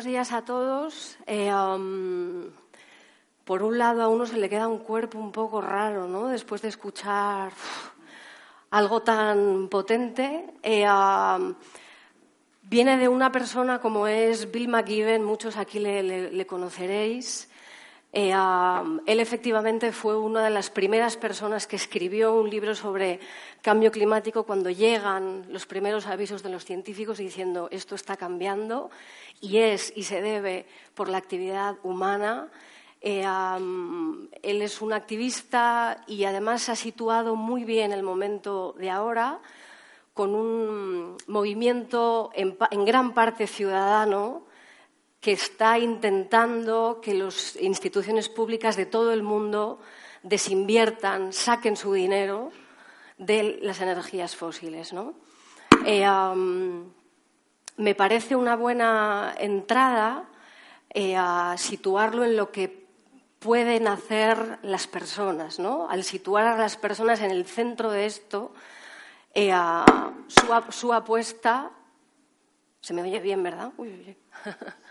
Buenos días a todos. Eh, um, por un lado, a uno se le queda un cuerpo un poco raro, ¿no? Después de escuchar algo tan potente. Eh, um, viene de una persona como es Bill McGibbon, muchos aquí le conoceréis. Eh, um, él efectivamente fue una de las primeras personas que escribió un libro sobre cambio climático cuando llegan los primeros avisos de los científicos diciendo esto está cambiando y es y se debe por la actividad humana. Eh, um, él es un activista y además ha situado muy bien el momento de ahora con un movimiento en, en gran parte ciudadano que está intentando que las instituciones públicas de todo el mundo desinviertan, saquen su dinero de las energías fósiles. ¿no? Eh, um, me parece una buena entrada eh, a situarlo en lo que pueden hacer las personas. ¿no? Al situar a las personas en el centro de esto, eh, su, su, apuesta. Se me oye bien, ¿verdad? Uy, uy.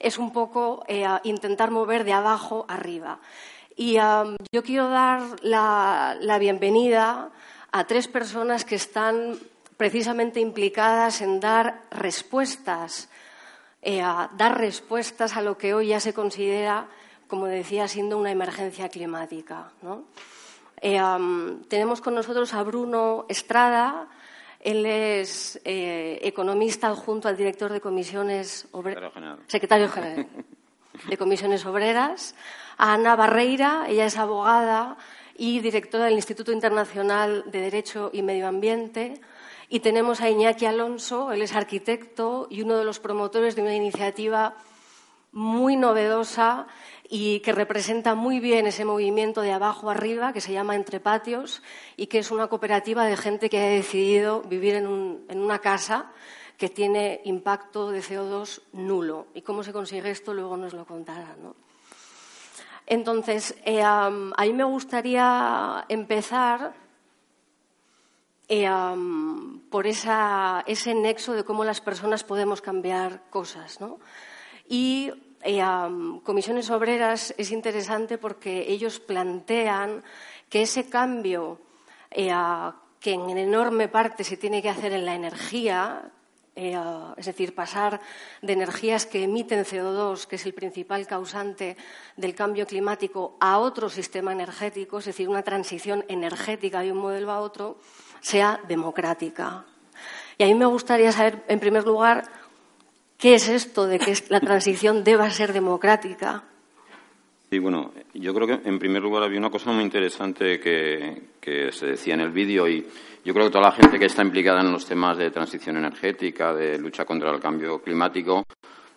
es un poco eh, intentar mover de abajo arriba. Y yo quiero dar la, la, bienvenida a tres personas que están precisamente implicadas en dar respuestas, eh, a dar respuestas a lo que hoy ya se considera, como decía, siendo una emergencia climática. ¿no? Eh, tenemos con nosotros a Bruno Estrada, él es eh, economista adjunto al director de comisiones obreras. General. Secretario general de comisiones obreras. A Ana Barreira, ella es abogada y directora del Instituto Internacional de Derecho y Medio Ambiente. Y tenemos a Iñaki Alonso, él es arquitecto y uno de los promotores de una iniciativa muy novedosa y que representa muy bien ese movimiento de abajo arriba que se llama Entre Patios y que es una cooperativa de gente que ha decidido vivir en, un, en una casa que tiene impacto de CO2 nulo. ¿Y cómo se consigue esto? Luego nos lo contarán. Entonces, eh, a mí me gustaría empezar eh, por ese nexo de cómo las personas podemos cambiar cosas. ¿no? Y eh, comisiones obreras es interesante porque ellos plantean que ese cambio eh, que en enorme parte se tiene que hacer en la energía, eh, es decir, pasar de energías que emiten CO2, que es el principal causante del cambio climático, a otro sistema energético, es decir, una transición energética de un modelo a otro, sea democrática. Y a mí me gustaría saber, en primer lugar, ¿Qué es esto de que la transición deba ser democrática? Sí, bueno, yo creo que en primer lugar había una cosa muy interesante que, se decía en el vídeo y yo creo que toda la gente que está implicada en los temas de transición energética, de lucha contra el cambio climático,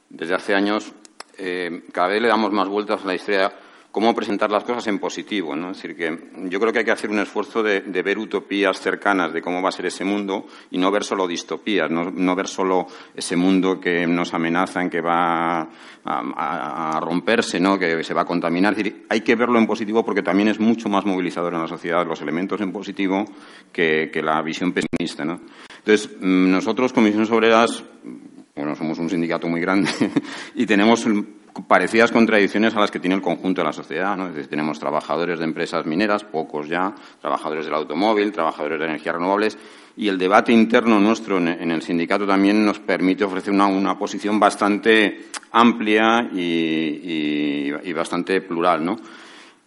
desde hace años eh, cada vez le damos más vueltas a la historia cómo presentar las cosas en positivo. ¿no? Es decir, que yo creo que hay que hacer un esfuerzo de, ver utopías cercanas de cómo va a ser ese mundo y no ver solo distopías, no, no ver solo ese mundo que nos amenaza, en que va a, romperse, ¿no? que se va a contaminar. Es decir, hay que verlo en positivo porque también es mucho más movilizador en la sociedad los elementos en positivo que, que la visión pesimista. ¿no? Entonces, mm, nosotros, Comisiones Obreras, bueno, somos un sindicato muy grande y tenemos parecidas contradicciones a las que tiene el conjunto de la sociedad. ¿no? Es decir, tenemos trabajadores de empresas mineras, pocos ya, trabajadores del automóvil, trabajadores de energías renovables, y el debate interno nuestro en, el sindicato también nos permite ofrecer una, una posición bastante amplia y, y, y, bastante plural. ¿no?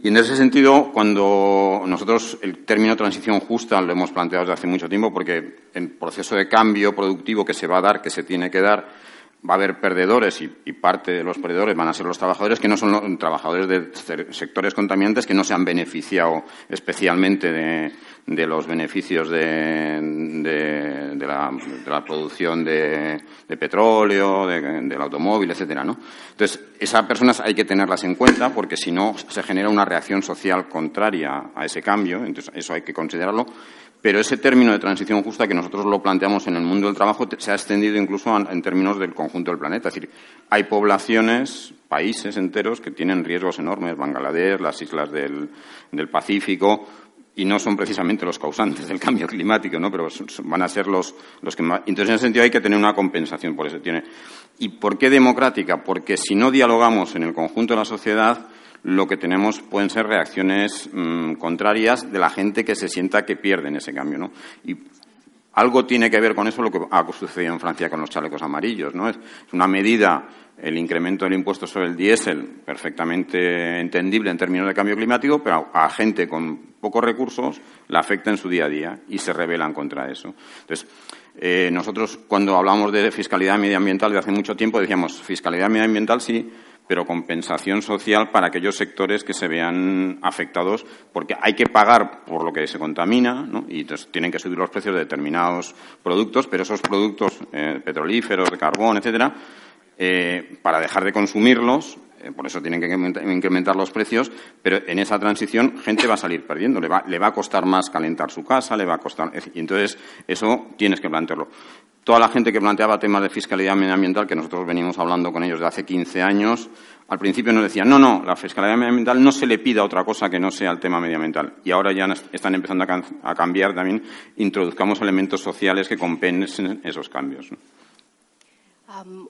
Y en ese sentido, cuando nosotros el término transición justa lo hemos planteado desde hace mucho tiempo, porque el proceso de cambio productivo que se va a dar, que se tiene que dar, va a haber perdedores y, parte de los perdedores van a ser los trabajadores que no son los trabajadores de sectores contaminantes que no se han beneficiado especialmente de, los beneficios de, la, producción de, petróleo, del automóvil, etcétera, ¿no? Entonces, esas personas hay que tenerlas en cuenta porque si no se genera una reacción social contraria a ese cambio, entonces eso hay que considerarlo pero ese término de transición justa que nosotros lo planteamos en el mundo del trabajo se ha extendido incluso en términos del conjunto del planeta. Es decir, hay poblaciones, países enteros que tienen riesgos enormes, Bangladesh, las islas del, Pacífico, y no son precisamente los causantes del cambio climático, ¿no? Pero van a ser los, los que más. Entonces, en ese sentido hay que tener una compensación por eso. Tiene. ¿Y por qué democrática? Porque si no dialogamos en el conjunto de la sociedad, lo que tenemos pueden ser reacciones mm, contrarias de la gente que se sienta que pierde en ese cambio, ¿no? Y algo tiene que ver con eso lo que ha sucedido en Francia con los chalecos amarillos, ¿no? Es una medida, el incremento del impuesto sobre el diésel, perfectamente entendible en términos de cambio climático, pero a gente con pocos recursos la afecta en su día a día y se rebelan contra eso. Entonces, eh, nosotros cuando hablamos de fiscalidad medioambiental de hace mucho tiempo decíamos fiscalidad medioambiental sí, pero compensación social para aquellos sectores que se vean afectados, porque hay que pagar por lo que se contamina, y entonces tienen que subir los precios de determinados productos, pero esos productos eh, petrolíferos, de carbón, etcétera, eh, para dejar de consumirlos, por eso tienen que incrementar los precios, pero en esa transición gente va a salir perdiendo, le va, le va a costar más calentar su casa, le va a costar, y entonces eso tienes que plantearlo toda la gente que planteaba temas de fiscalidad medioambiental, que nosotros venimos hablando con ellos de hace 15 años, al principio nos decían, no, no, la fiscalidad medioambiental no se le pida otra cosa que no sea el tema medioambiental. Y ahora ya están empezando a, cambiar también, introduzcamos elementos sociales que compensen esos cambios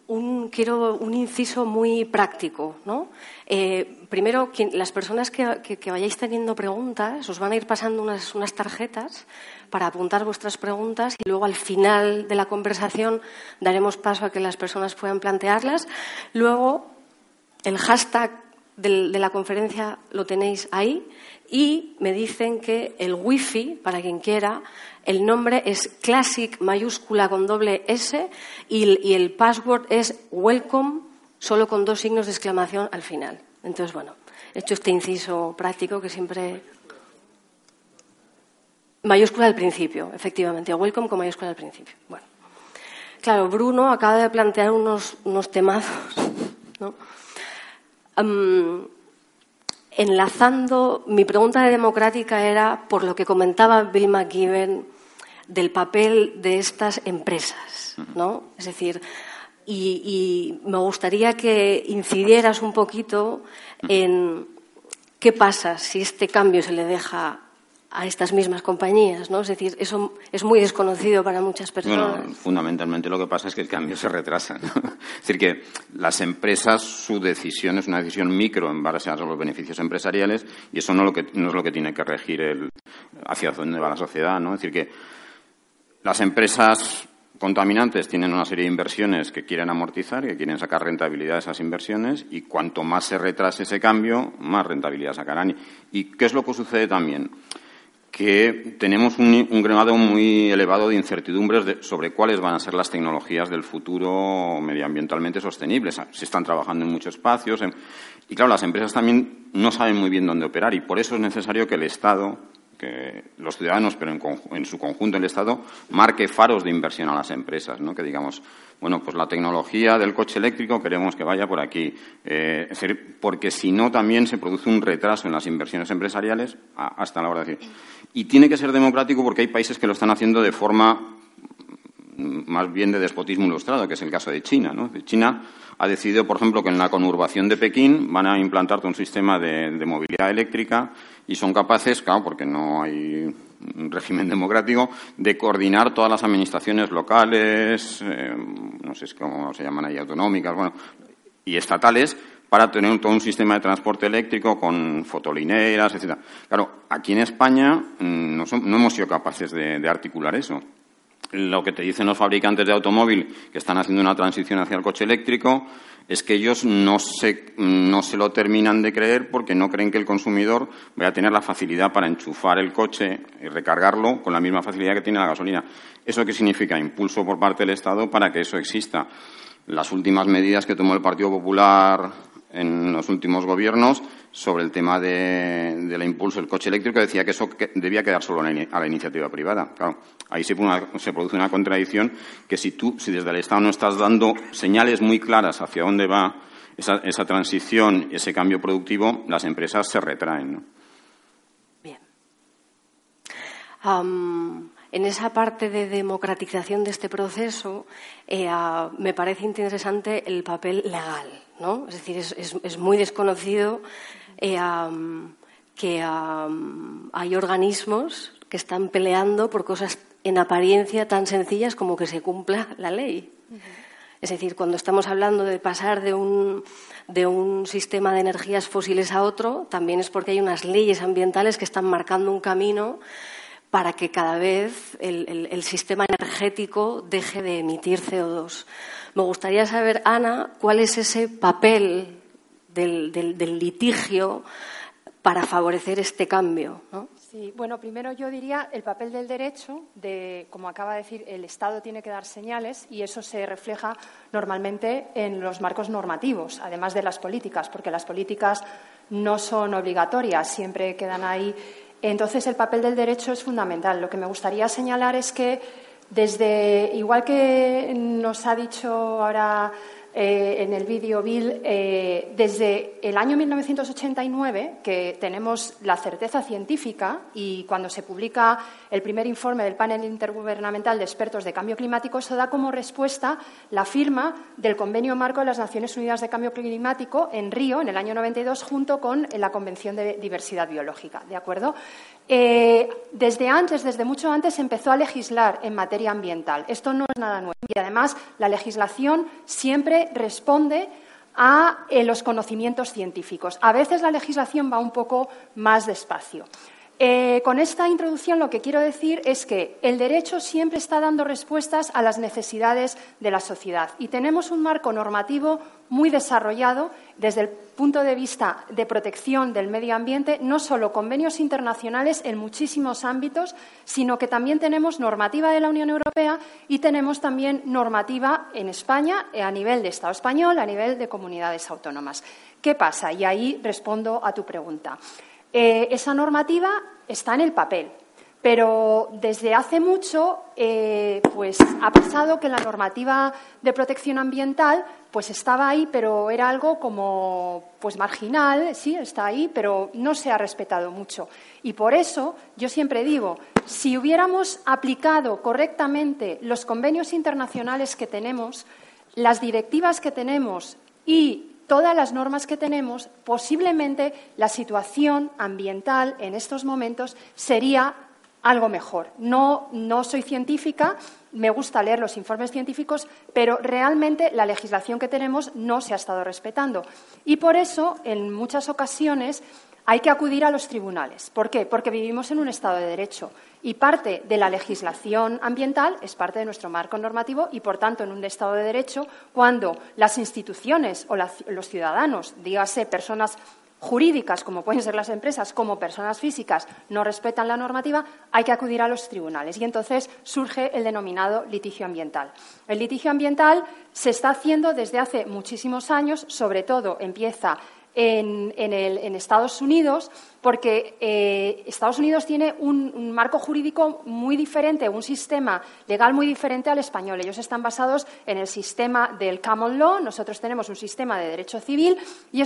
un, quiero un inciso muy práctico. ¿no? Eh, primero, las personas que, vayáis teniendo preguntas, os van a ir pasando unas, unas, tarjetas para apuntar vuestras preguntas y luego al final de la conversación daremos paso a que las personas puedan plantearlas. Luego, el hashtag de la conferencia lo tenéis ahí y me dicen que el wifi, para quien quiera, el nombre es Classic mayúscula con doble S y el, password es Welcome solo con dos signos de exclamación al final. Entonces, bueno, he hecho este inciso práctico que siempre. Mayúscula al principio, efectivamente. Welcome con mayúscula al principio. Bueno. Claro, Bruno acaba de plantear unos, unos temazos, ¿no? Enlazando, mi pregunta de democrática era por lo que comentaba Bill McGibbon del papel de estas empresas, ¿no? Es decir, y, me gustaría que incidieras un poquito en qué pasa si este cambio se le deja a estas mismas compañías, ¿no? Es decir, eso es muy desconocido para muchas personas. fundamentalmente lo que pasa es que el cambio se retrasa. Es decir, que las empresas, su decisión es una decisión micro en base a los beneficios empresariales y eso no, lo que, no es lo que tiene que regir el, hacia dónde va la sociedad, ¿no? Es decir, que las empresas contaminantes tienen una serie de inversiones que quieren amortizar y que quieren sacar rentabilidad de esas inversiones y cuanto más se retrase ese cambio, más rentabilidad sacarán. ¿Y qué es lo que sucede también? Que tenemos un, grado muy elevado de incertidumbres sobre cuáles van a ser las tecnologías del futuro medioambientalmente sostenibles. Se están trabajando en muchos espacios y, claro, las empresas también no saben muy bien dónde operar y por eso es necesario que el Estado que los ciudadanos, pero en, su conjunto el Estado, marque faros de inversión a las empresas, ¿no? Que digamos, bueno, pues la tecnología del coche eléctrico queremos que vaya por aquí. Eh, porque si no también se produce un retraso en las inversiones empresariales hasta la hora de decir. Y tiene que ser democrático porque hay países que lo están haciendo de forma más bien de despotismo ilustrado, que es el caso de China. ¿no? China ha decidido, por ejemplo, que en la conurbación de Pekín van a implantar un sistema de, movilidad eléctrica y son capaces, claro, porque no hay un régimen democrático, de coordinar todas las administraciones locales, eh, no sé cómo se llaman ahí, autonómicas, bueno, y estatales, para tener todo un sistema de transporte eléctrico con fotolineras, etcétera. Claro, aquí en España mm, no, no hemos sido capaces de articular eso lo que te dicen los fabricantes de automóvil que están haciendo una transición hacia el coche eléctrico es que ellos no se, no se lo terminan de creer porque no creen que el consumidor vaya a tener la facilidad para enchufar el coche y recargarlo con la misma facilidad que tiene la gasolina. ¿Eso qué significa? Impulso por parte del Estado para que eso exista. las últimas medidas que tomó el Partido Popular en los últimos gobiernos sobre el tema de, del impulso del coche eléctrico decía que eso debía quedar solo a la iniciativa privada. Claro, ahí se, produce una contradicción que si tú, si desde el Estado no estás dando señales muy claras hacia dónde va esa, esa transición, ese cambio productivo, las empresas se retraen. Bien. en esa parte de democratización de este proceso, eh, me parece interesante el papel legal. ¿no? Es decir, es muy desconocido eh, que hay organismos que están peleando por cosas en apariencia tan sencillas como que se cumpla la ley. Es decir, cuando estamos hablando de pasar de un, de un, sistema de energías fósiles a otro, también es porque hay unas leyes ambientales que están marcando un camino para que cada vez el, el sistema energético deje de emitir CO2. Me gustaría saber, Ana, cuál es ese papel del, litigio para favorecer este cambio. Sí, bueno, primero yo diría el papel del derecho, de, como acaba de decir, el Estado tiene que dar señales y eso se refleja normalmente en los marcos normativos, además de las políticas, porque las políticas no son obligatorias, siempre quedan ahí. Entonces, el papel del derecho es fundamental. Lo que me gustaría señalar es que desde, igual que nos ha dicho ahora eh, en el vídeo Bill, eh, desde el año 1989, que tenemos la certeza científica y cuando se publica el primer informe del panel intergubernamental de expertos de cambio climático, eso da como respuesta la firma del Convenio Marco de las Naciones Unidas de Cambio Climático en Río, en el año 92, junto con la Convención de Diversidad Biológica. ¿De acuerdo? Eh, desde antes, desde mucho antes, se empezó a legislar en materia ambiental. Esto no es nada nuevo. Y además, la legislación siempre responde a eh, los conocimientos científicos. A veces la legislación va un poco más despacio. Eh, con esta introducción lo que quiero decir es que el derecho siempre está dando respuestas a las necesidades de la sociedad y tenemos un marco normativo muy desarrollado desde el punto de vista de protección del medio ambiente, no solo convenios internacionales en muchísimos ámbitos, sino que también tenemos normativa de la Unión Europea y tenemos también normativa en España a nivel de Estado español, a nivel de comunidades autónomas. ¿Qué pasa? Y ahí respondo a tu pregunta. Eh, esa normativa está en el papel, pero desde hace mucho eh, pues ha pasado que la normativa de protección ambiental pues estaba ahí, pero era algo como pues marginal, sí, está ahí, pero no se ha respetado mucho. Y por eso yo siempre digo, si hubiéramos aplicado correctamente los convenios internacionales que tenemos, las directivas que tenemos y todas las normas que tenemos, posiblemente la situación ambiental en estos momentos sería algo mejor. No, no soy científica, me gusta leer los informes científicos, pero realmente la legislación que tenemos no se ha estado respetando. Y por eso, en muchas ocasiones, hay que acudir a los tribunales. ¿Por qué? Porque vivimos en un Estado de Derecho y parte de la legislación ambiental es parte de nuestro marco normativo y, por tanto, en un Estado de Derecho, cuando las instituciones o los ciudadanos, dígase personas jurídicas, como pueden ser las empresas, como personas físicas, no respetan la normativa, hay que acudir a los tribunales. Y entonces surge el denominado litigio ambiental. El litigio ambiental se está haciendo desde hace muchísimos años, sobre todo empieza en, Estados Unidos, porque eh, Estados Unidos tiene un, marco jurídico muy diferente, un sistema legal muy diferente al español. Ellos están basados en el sistema del common law, nosotros tenemos un sistema de derecho civil y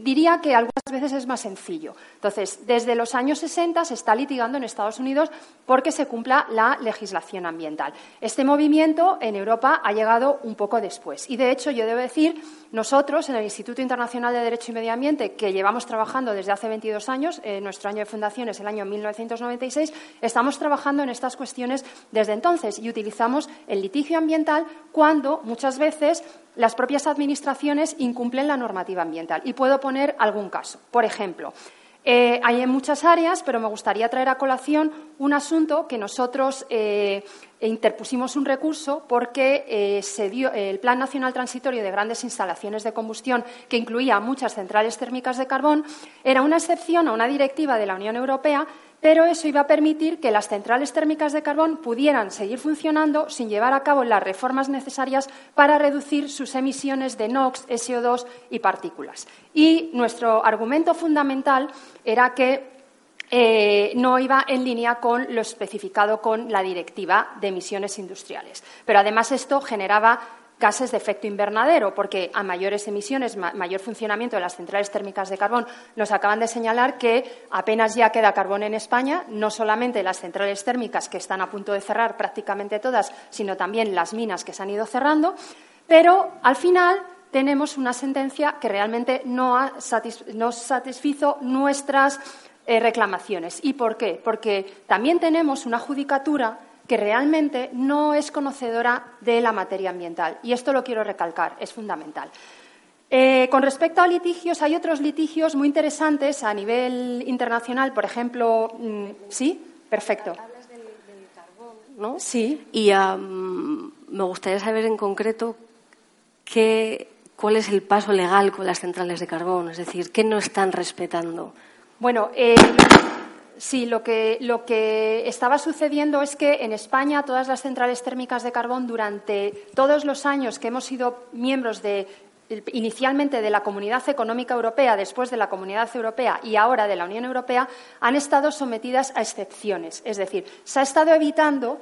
diría que algunas veces es más sencillo. Entonces, desde los años 60 se está litigando en Estados Unidos porque se cumpla la legislación ambiental. Este movimiento en Europa ha llegado un poco después y, de hecho, yo debo decir, nosotros en el Instituto Internacional de Derecho y Medio Ambiente, que llevamos trabajando desde hace 22 años, eh, nuestro año de fundación es el año 1996, estamos trabajando en estas cuestiones desde entonces y utilizamos el litigio ambiental cuando muchas veces las propias administraciones incumplen la normativa ambiental. Y puedo poner algún caso. Por ejemplo, eh, hay en muchas áreas, pero me gustaría traer a colación un asunto que nosotros eh, interpusimos un recurso porque eh, se dio el Plan Nacional Transitorio de Grandes Instalaciones de Combustión, que incluía muchas centrales térmicas de carbón, era una excepción a una directiva de la Unión Europea, pero eso iba a permitir que las centrales térmicas de carbón pudieran seguir funcionando sin llevar a cabo las reformas necesarias para reducir sus emisiones de NOx, SO2 y partículas. Y nuestro argumento fundamental era que eh, no iba en línea con lo especificado con la Directiva de Emisiones Industriales. Pero además esto generaba gases de efecto invernadero, porque a mayores emisiones, mayor funcionamiento de las centrales térmicas de carbón, nos acaban de señalar que apenas ya queda carbón en España, no solamente las centrales térmicas que están a punto de cerrar prácticamente todas, sino también las minas que se han ido cerrando, pero al final tenemos una sentencia que realmente no, no satisfizo nuestras eh, reclamaciones. ¿Y por qué? Porque también tenemos una judicatura que realmente no es conocedora de la materia ambiental. Y esto lo quiero recalcar, es fundamental. Eh, con respecto a litigios, hay otros litigios muy interesantes a nivel internacional, por ejemplo, mm, ¿sí? Perfecto. Hablas del, carbón, ¿no? Sí. Y me gustaría saber en concreto cuál es el paso legal con las centrales de carbón, es decir, qué no están respetando. Bueno, eh, sí, lo que, lo que estaba sucediendo es que en España todas las centrales térmicas de carbón durante todos los años que hemos sido miembros de inicialmente de la Comunidad Económica Europea, después de la Comunidad Europea y ahora de la Unión Europea, han estado sometidas a excepciones. Es decir, se ha estado evitando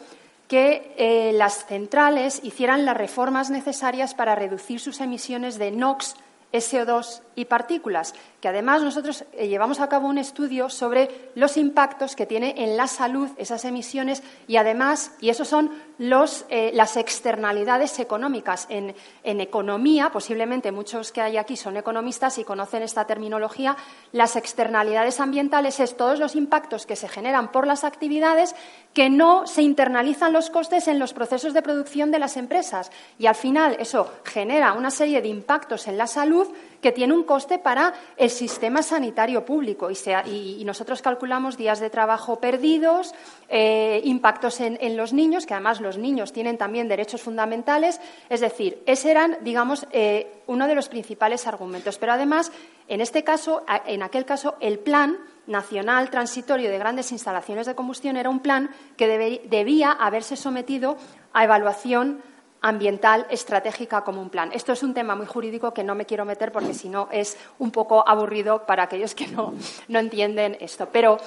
que eh, las centrales hicieran las reformas necesarias para reducir sus emisiones de NOx, SO2 y partículas, que además nosotros eh, llevamos a cabo un estudio sobre los impactos que tiene en la salud esas emisiones y además, y eso son eh, las externalidades económicas. En, en, economía, posiblemente muchos que hay aquí son economistas y conocen esta terminología, las externalidades ambientales es todos los impactos que se generan por las actividades que no se internalizan los costes en los procesos de producción de las empresas. Y al final eso genera una serie de impactos en la salud que tiene un coste para el sistema sanitario público. Y, nosotros calculamos días de trabajo perdidos, eh, impactos en, los niños, que además los niños tienen también derechos fundamentales. Es decir, ese eran, digamos, eh, uno de los principales argumentos. Pero además, en este caso, en aquel caso, el plan nacional transitorio de grandes instalaciones de combustión era un plan que debía haberse sometido a evaluación ambiental estratégica como un plan. Esto es un tema muy jurídico que no me quiero meter porque si no es un poco aburrido para aquellos que no, entienden esto. Pero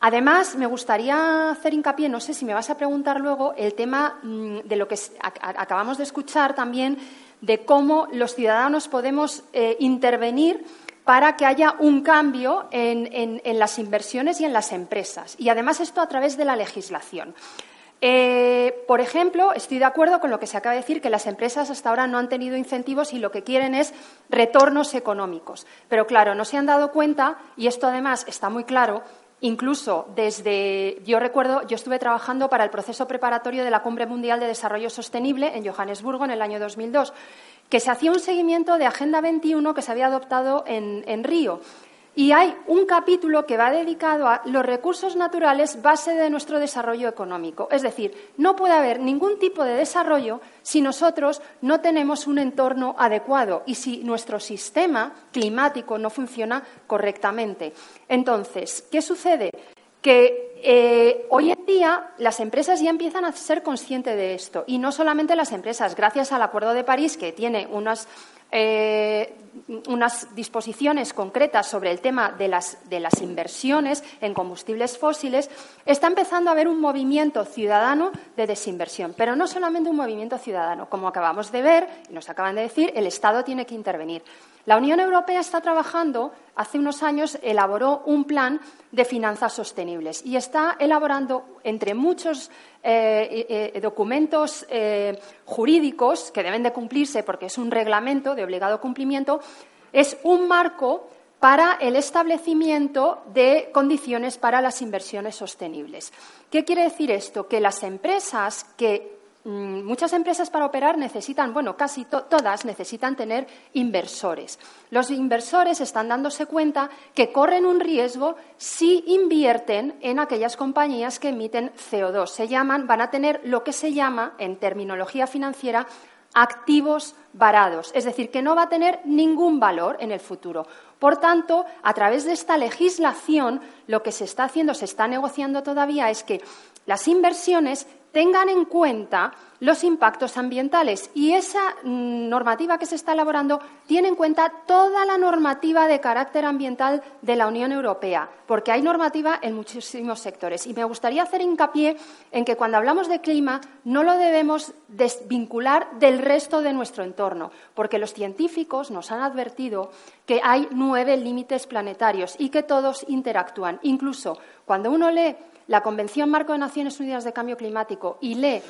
además me gustaría hacer hincapié, no sé si me vas a preguntar luego, el tema mm, de lo que acabamos de escuchar también, de cómo los ciudadanos podemos eh, intervenir para que haya un cambio en las inversiones y en las empresas. Y además esto a través de la legislación. Eh, por ejemplo, estoy de acuerdo con lo que se acaba de decir, que las empresas hasta ahora no han tenido incentivos y lo que quieren es retornos económicos. Pero claro, no se han dado cuenta, y esto además está muy claro, incluso desde, yo recuerdo, yo estuve trabajando para el proceso preparatorio de la Cumbre Mundial de Desarrollo Sostenible en Johannesburgo en el año 2002, que se hacía un seguimiento de Agenda 21 que se había adoptado en Río. Y hay un capítulo que va dedicado a los recursos naturales base de nuestro desarrollo económico. Es decir, no puede haber ningún tipo de desarrollo si nosotros no tenemos un entorno adecuado y si nuestro sistema climático no funciona correctamente. Entonces, ¿qué sucede? Que eh, hoy en día las empresas ya empiezan a ser conscientes de esto. Y no solamente las empresas, gracias al Acuerdo de París, que tiene unas eh, unas disposiciones concretas sobre el tema de las, inversiones en combustibles fósiles, está empezando a haber un movimiento ciudadano de desinversión. Pero no solamente un movimiento ciudadano. Como acabamos de ver, y nos acaban de decir, el Estado tiene que intervenir. La Unión Europea está trabajando, hace unos años elaboró un plan de finanzas sostenibles y está elaborando, entre muchos eh, eh, eh, documentos jurídicos que deben de cumplirse porque es un reglamento de obligado cumplimiento, es un marco para el establecimiento de condiciones para las inversiones sostenibles. ¿Qué quiere decir esto? Que las empresas que mm, muchas empresas para operar necesitan, bueno, casi todas necesitan tener inversores. Los inversores están dándose cuenta que corren un riesgo si invierten en aquellas compañías que emiten CO2. Se llaman, van a tener lo que se llama, en terminología financiera, activos varados, es decir, que no va a tener ningún valor en el futuro. Por tanto, a través de esta legislación, lo que se está haciendo, se está negociando todavía, es que las inversiones tengan en cuenta los impactos ambientales. Y esa mm, normativa que se está elaborando tiene en cuenta toda la normativa de carácter ambiental de la Unión Europea, porque hay normativa en muchísimos sectores. Y me gustaría hacer hincapié en que cuando hablamos de clima no lo debemos desvincular del resto de nuestro entorno, porque los científicos nos han advertido que hay nueve límites planetarios y que todos interactúan. Incluso cuando uno lee la Convención Marco de Naciones Unidas de Cambio Climático y lee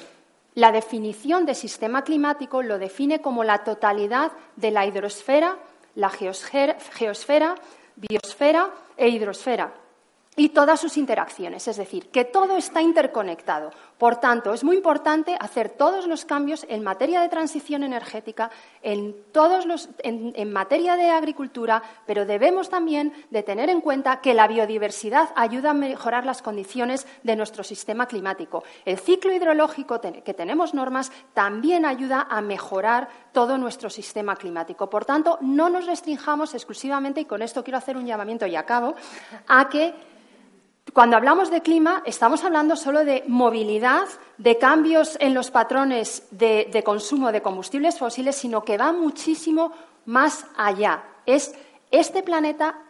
la definición de sistema climático, lo define como la totalidad de la hidrosfera, la geosfera, biosfera e hidrosfera y todas sus interacciones, es decir, que todo está interconectado. Por tanto, es muy importante hacer todos los cambios en materia de transición energética, en, todos los, en, materia de agricultura, pero debemos también de tener en cuenta que la biodiversidad ayuda a mejorar las condiciones de nuestro sistema climático. El ciclo hidrológico que tenemos normas también ayuda a mejorar todo nuestro sistema climático. Por tanto, no nos restringamos exclusivamente, y con esto quiero hacer un llamamiento y acabo, a que cuando hablamos de clima, estamos hablando solo de movilidad, de cambios en los patrones de, consumo de combustibles fósiles, sino que va muchísimo más allá. Este planeta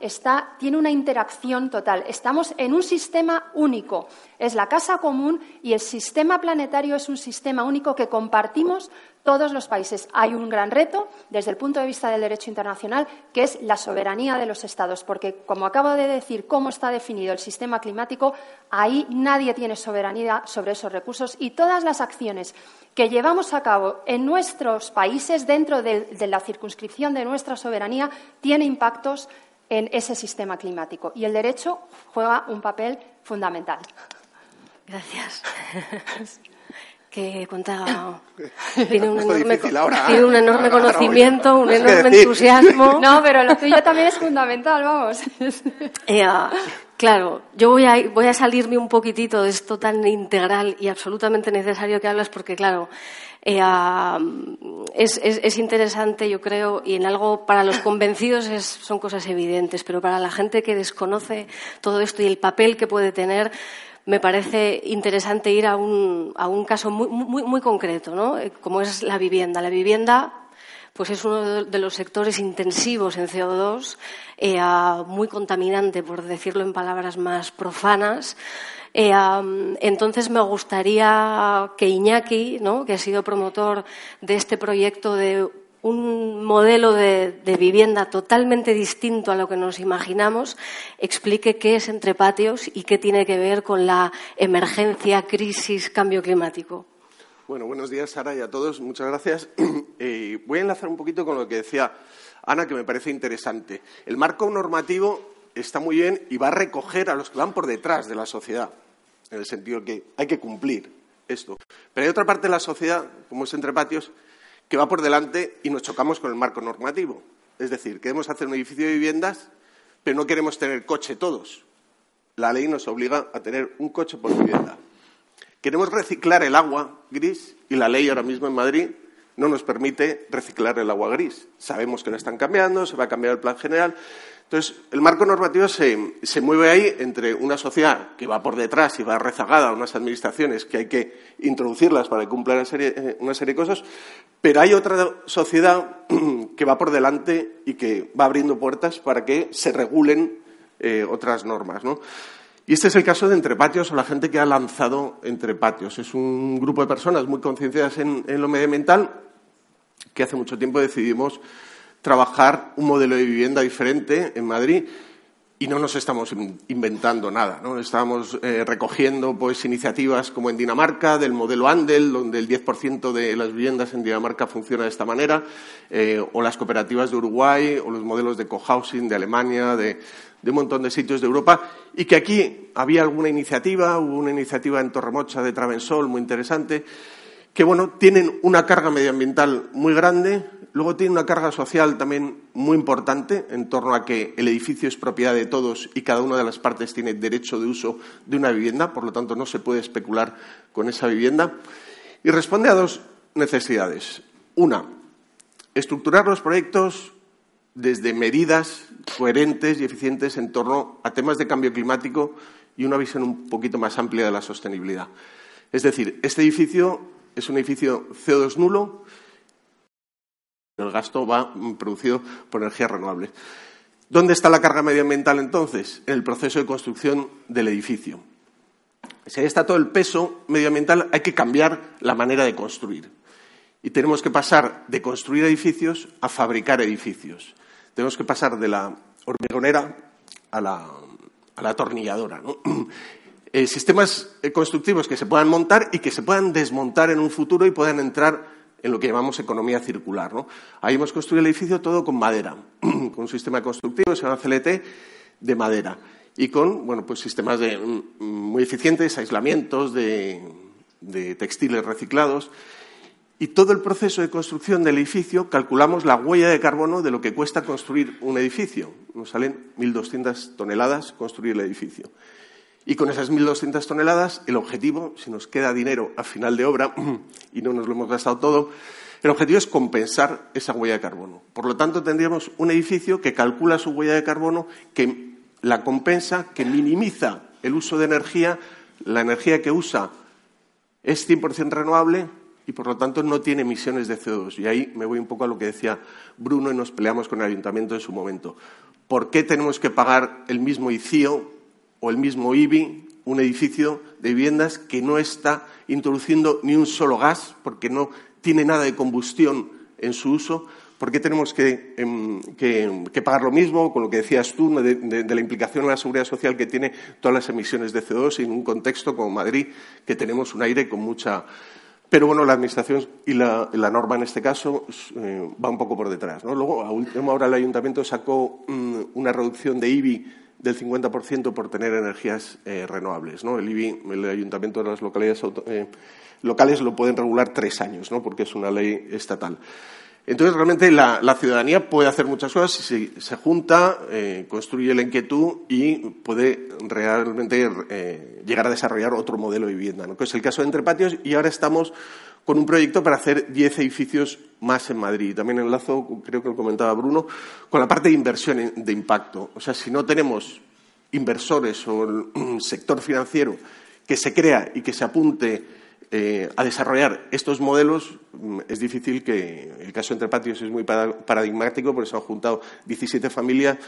tiene una interacción total. Estamos en un sistema único. Es la casa común y el sistema planetario es un sistema único que compartimos todos los países. Hay un gran reto desde el punto de vista del derecho internacional, que es la soberanía de los Estados, porque, como acabo de decir, cómo está definido el sistema climático, ahí nadie tiene soberanía sobre esos recursos y todas las acciones que llevamos a cabo en nuestros países, dentro de, de la circunscripción de nuestra soberanía, tienen impactos en ese sistema climático. Y el derecho juega un papel fundamental. Gracias. que cuenta tiene un enorme, tiene un enorme conocimiento, un enorme entusiasmo. No, pero lo tuyo también es fundamental, vamos. Eh, claro, yo voy a, voy a salirme un poquitito de esto tan integral y absolutamente necesario que hablas, porque claro, eh, es, es, es, interesante, yo creo, y en algo para los convencidos es, son cosas evidentes, pero para la gente que desconoce todo esto y el papel que puede tener, me parece interesante ir a un, a un caso muy, muy, muy concreto, ¿no? Eh, como es la vivienda. La vivienda pues es uno de los sectores intensivos en CO2, eh, muy contaminante, por decirlo en palabras más profanas. Eh, entonces me gustaría que Iñaki, ¿no? que ha sido promotor de este proyecto de un modelo de, vivienda totalmente distinto a lo que nos imaginamos, explique qué es entre patios y qué tiene que ver con la emergencia, crisis, cambio climático. Bueno, buenos días, Sara, y a todos. Muchas gracias. Eh, voy a enlazar un poquito con lo que decía Ana, que me parece interesante. El marco normativo está muy bien y va a recoger a los que van por detrás de la sociedad, en el sentido que hay que cumplir esto. Pero hay otra parte de la sociedad, como es entre patios, que va por delante y nos chocamos con el marco normativo. Es decir, queremos hacer un edificio de viviendas, pero no queremos tener coche todos. La ley nos obliga a tener un coche por vivienda. Queremos reciclar el agua gris y la ley ahora mismo en Madrid no nos permite reciclar el agua gris. Sabemos que lo están cambiando, se va a cambiar el plan general, entonces, el marco normativo se, mueve ahí entre una sociedad que va por detrás y va rezagada a unas administraciones que hay que introducirlas para que cumplan una serie, eh, de cosas, pero hay otra sociedad que va por delante y que va abriendo puertas para que se regulen eh, otras normas. Y este es el caso de Entrepatios o la gente que ha lanzado Entrepatios. Es un grupo de personas muy concienciadas en, en lo medioambiental que hace mucho tiempo decidimos trabajar un modelo de vivienda diferente en Madrid y no nos estamos inventando nada. ¿no? Estamos eh, recogiendo pues, iniciativas como en Dinamarca, del modelo Andel, donde el 10% de las viviendas en Dinamarca funciona de esta manera, eh, o las cooperativas de Uruguay, o los modelos de cohousing de Alemania, de, de, un montón de sitios de Europa, y que aquí había alguna iniciativa, hubo una iniciativa en Torremocha de Travensol muy interesante, que bueno, tienen una carga medioambiental muy grande, luego tienen una carga social también muy importante en torno a que el edificio es propiedad de todos y cada una de las partes tiene derecho de uso de una vivienda, por lo tanto no se puede especular con esa vivienda. Y responde a dos necesidades. Una, estructurar los proyectos desde medidas coherentes y eficientes en torno a temas de cambio climático y una visión un poquito más amplia de la sostenibilidad. Es decir, este edificio es un edificio CO2 nulo, el gasto va producido por energías renovables. ¿Dónde está la carga medioambiental entonces? En el proceso de construcción del edificio. Si ahí está todo el peso medioambiental, hay que cambiar la manera de construir. Y tenemos que pasar de construir edificios a fabricar edificios. Tenemos que pasar de la hormigonera a la, atornilladora. Eh, sistemas constructivos que se puedan montar y que se puedan desmontar en un futuro y puedan entrar en lo que llamamos economía circular. Ahí hemos construido el edificio todo con madera, con un sistema constructivo, se llama CLT, de madera. Y con bueno, pues sistemas mm, muy eficientes, aislamientos de textiles reciclados. Y todo el proceso de construcción del edificio calculamos la huella de carbono de lo que cuesta construir un edificio. Nos salen 1.200 toneladas construir el edificio. Y con esas 1.200 toneladas, el objetivo, si nos queda dinero a final de obra y no nos lo hemos gastado todo, el objetivo es compensar esa huella de carbono. Por lo tanto, tendríamos un edificio que calcula su huella de carbono, que la compensa, que minimiza el uso de energía, la energía que usa es 100% renovable y por lo tanto no tiene emisiones de CO2. Y ahí me voy un poco a lo que decía Bruno y nos peleamos con el ayuntamiento en su momento. ¿Por qué tenemos que pagar el mismo ICIO o el mismo IBI un edificio de viviendas que no está introduciendo ni un solo gas porque no tiene nada de combustión en su uso? ¿Por qué tenemos que, em, pagar lo mismo con lo que decías tú de, la implicación en la seguridad social que tiene todas las emisiones de CO2 en un contexto como Madrid, que tenemos un aire con mucha pero bueno, la Administración y la, norma en este caso eh, va un poco por detrás. Luego, a última hora, el Ayuntamiento sacó mm, una reducción de IBI del 50% por tener energías eh, renovables. El IBI, el Ayuntamiento de las localidades eh, locales lo pueden regular tres años, ¿no? porque es una ley estatal. Entonces, realmente la, ciudadanía puede hacer muchas cosas si se, junta, eh, construye la inquietud y puede realmente llegar a desarrollar otro modelo de vivienda, ¿no? que es el caso de Entrepatios. Y ahora estamos con un proyecto para hacer diez edificios más en Madrid. También enlazo, creo que lo comentaba Bruno, con la parte de inversión de impacto. O sea, si no tenemos inversores o el sector financiero que se crea y que se apunte eh, a desarrollar estos modelos mm, es difícil que el caso entre patios es muy paradigmático porque se han juntado 17 familias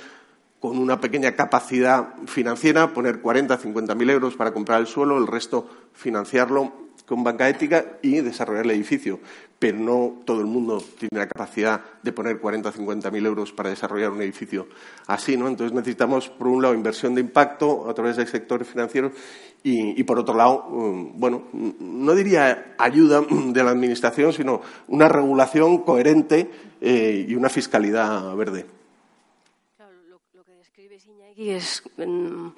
con una pequeña capacidad financiera, poner 40, 50 mil euros para comprar el suelo, el resto financiarlo con banca ética y desarrollar el edificio. Pero no todo el mundo tiene la capacidad de poner 40 o 50 mil euros para desarrollar un edificio así, ¿no? Entonces necesitamos, por un lado, inversión de impacto a través del sector financiero y, por otro lado, um, bueno, no diría ayuda de la Administración, sino una regulación coherente eh, y una fiscalidad verde. Lo, que describe Iñaki es mm,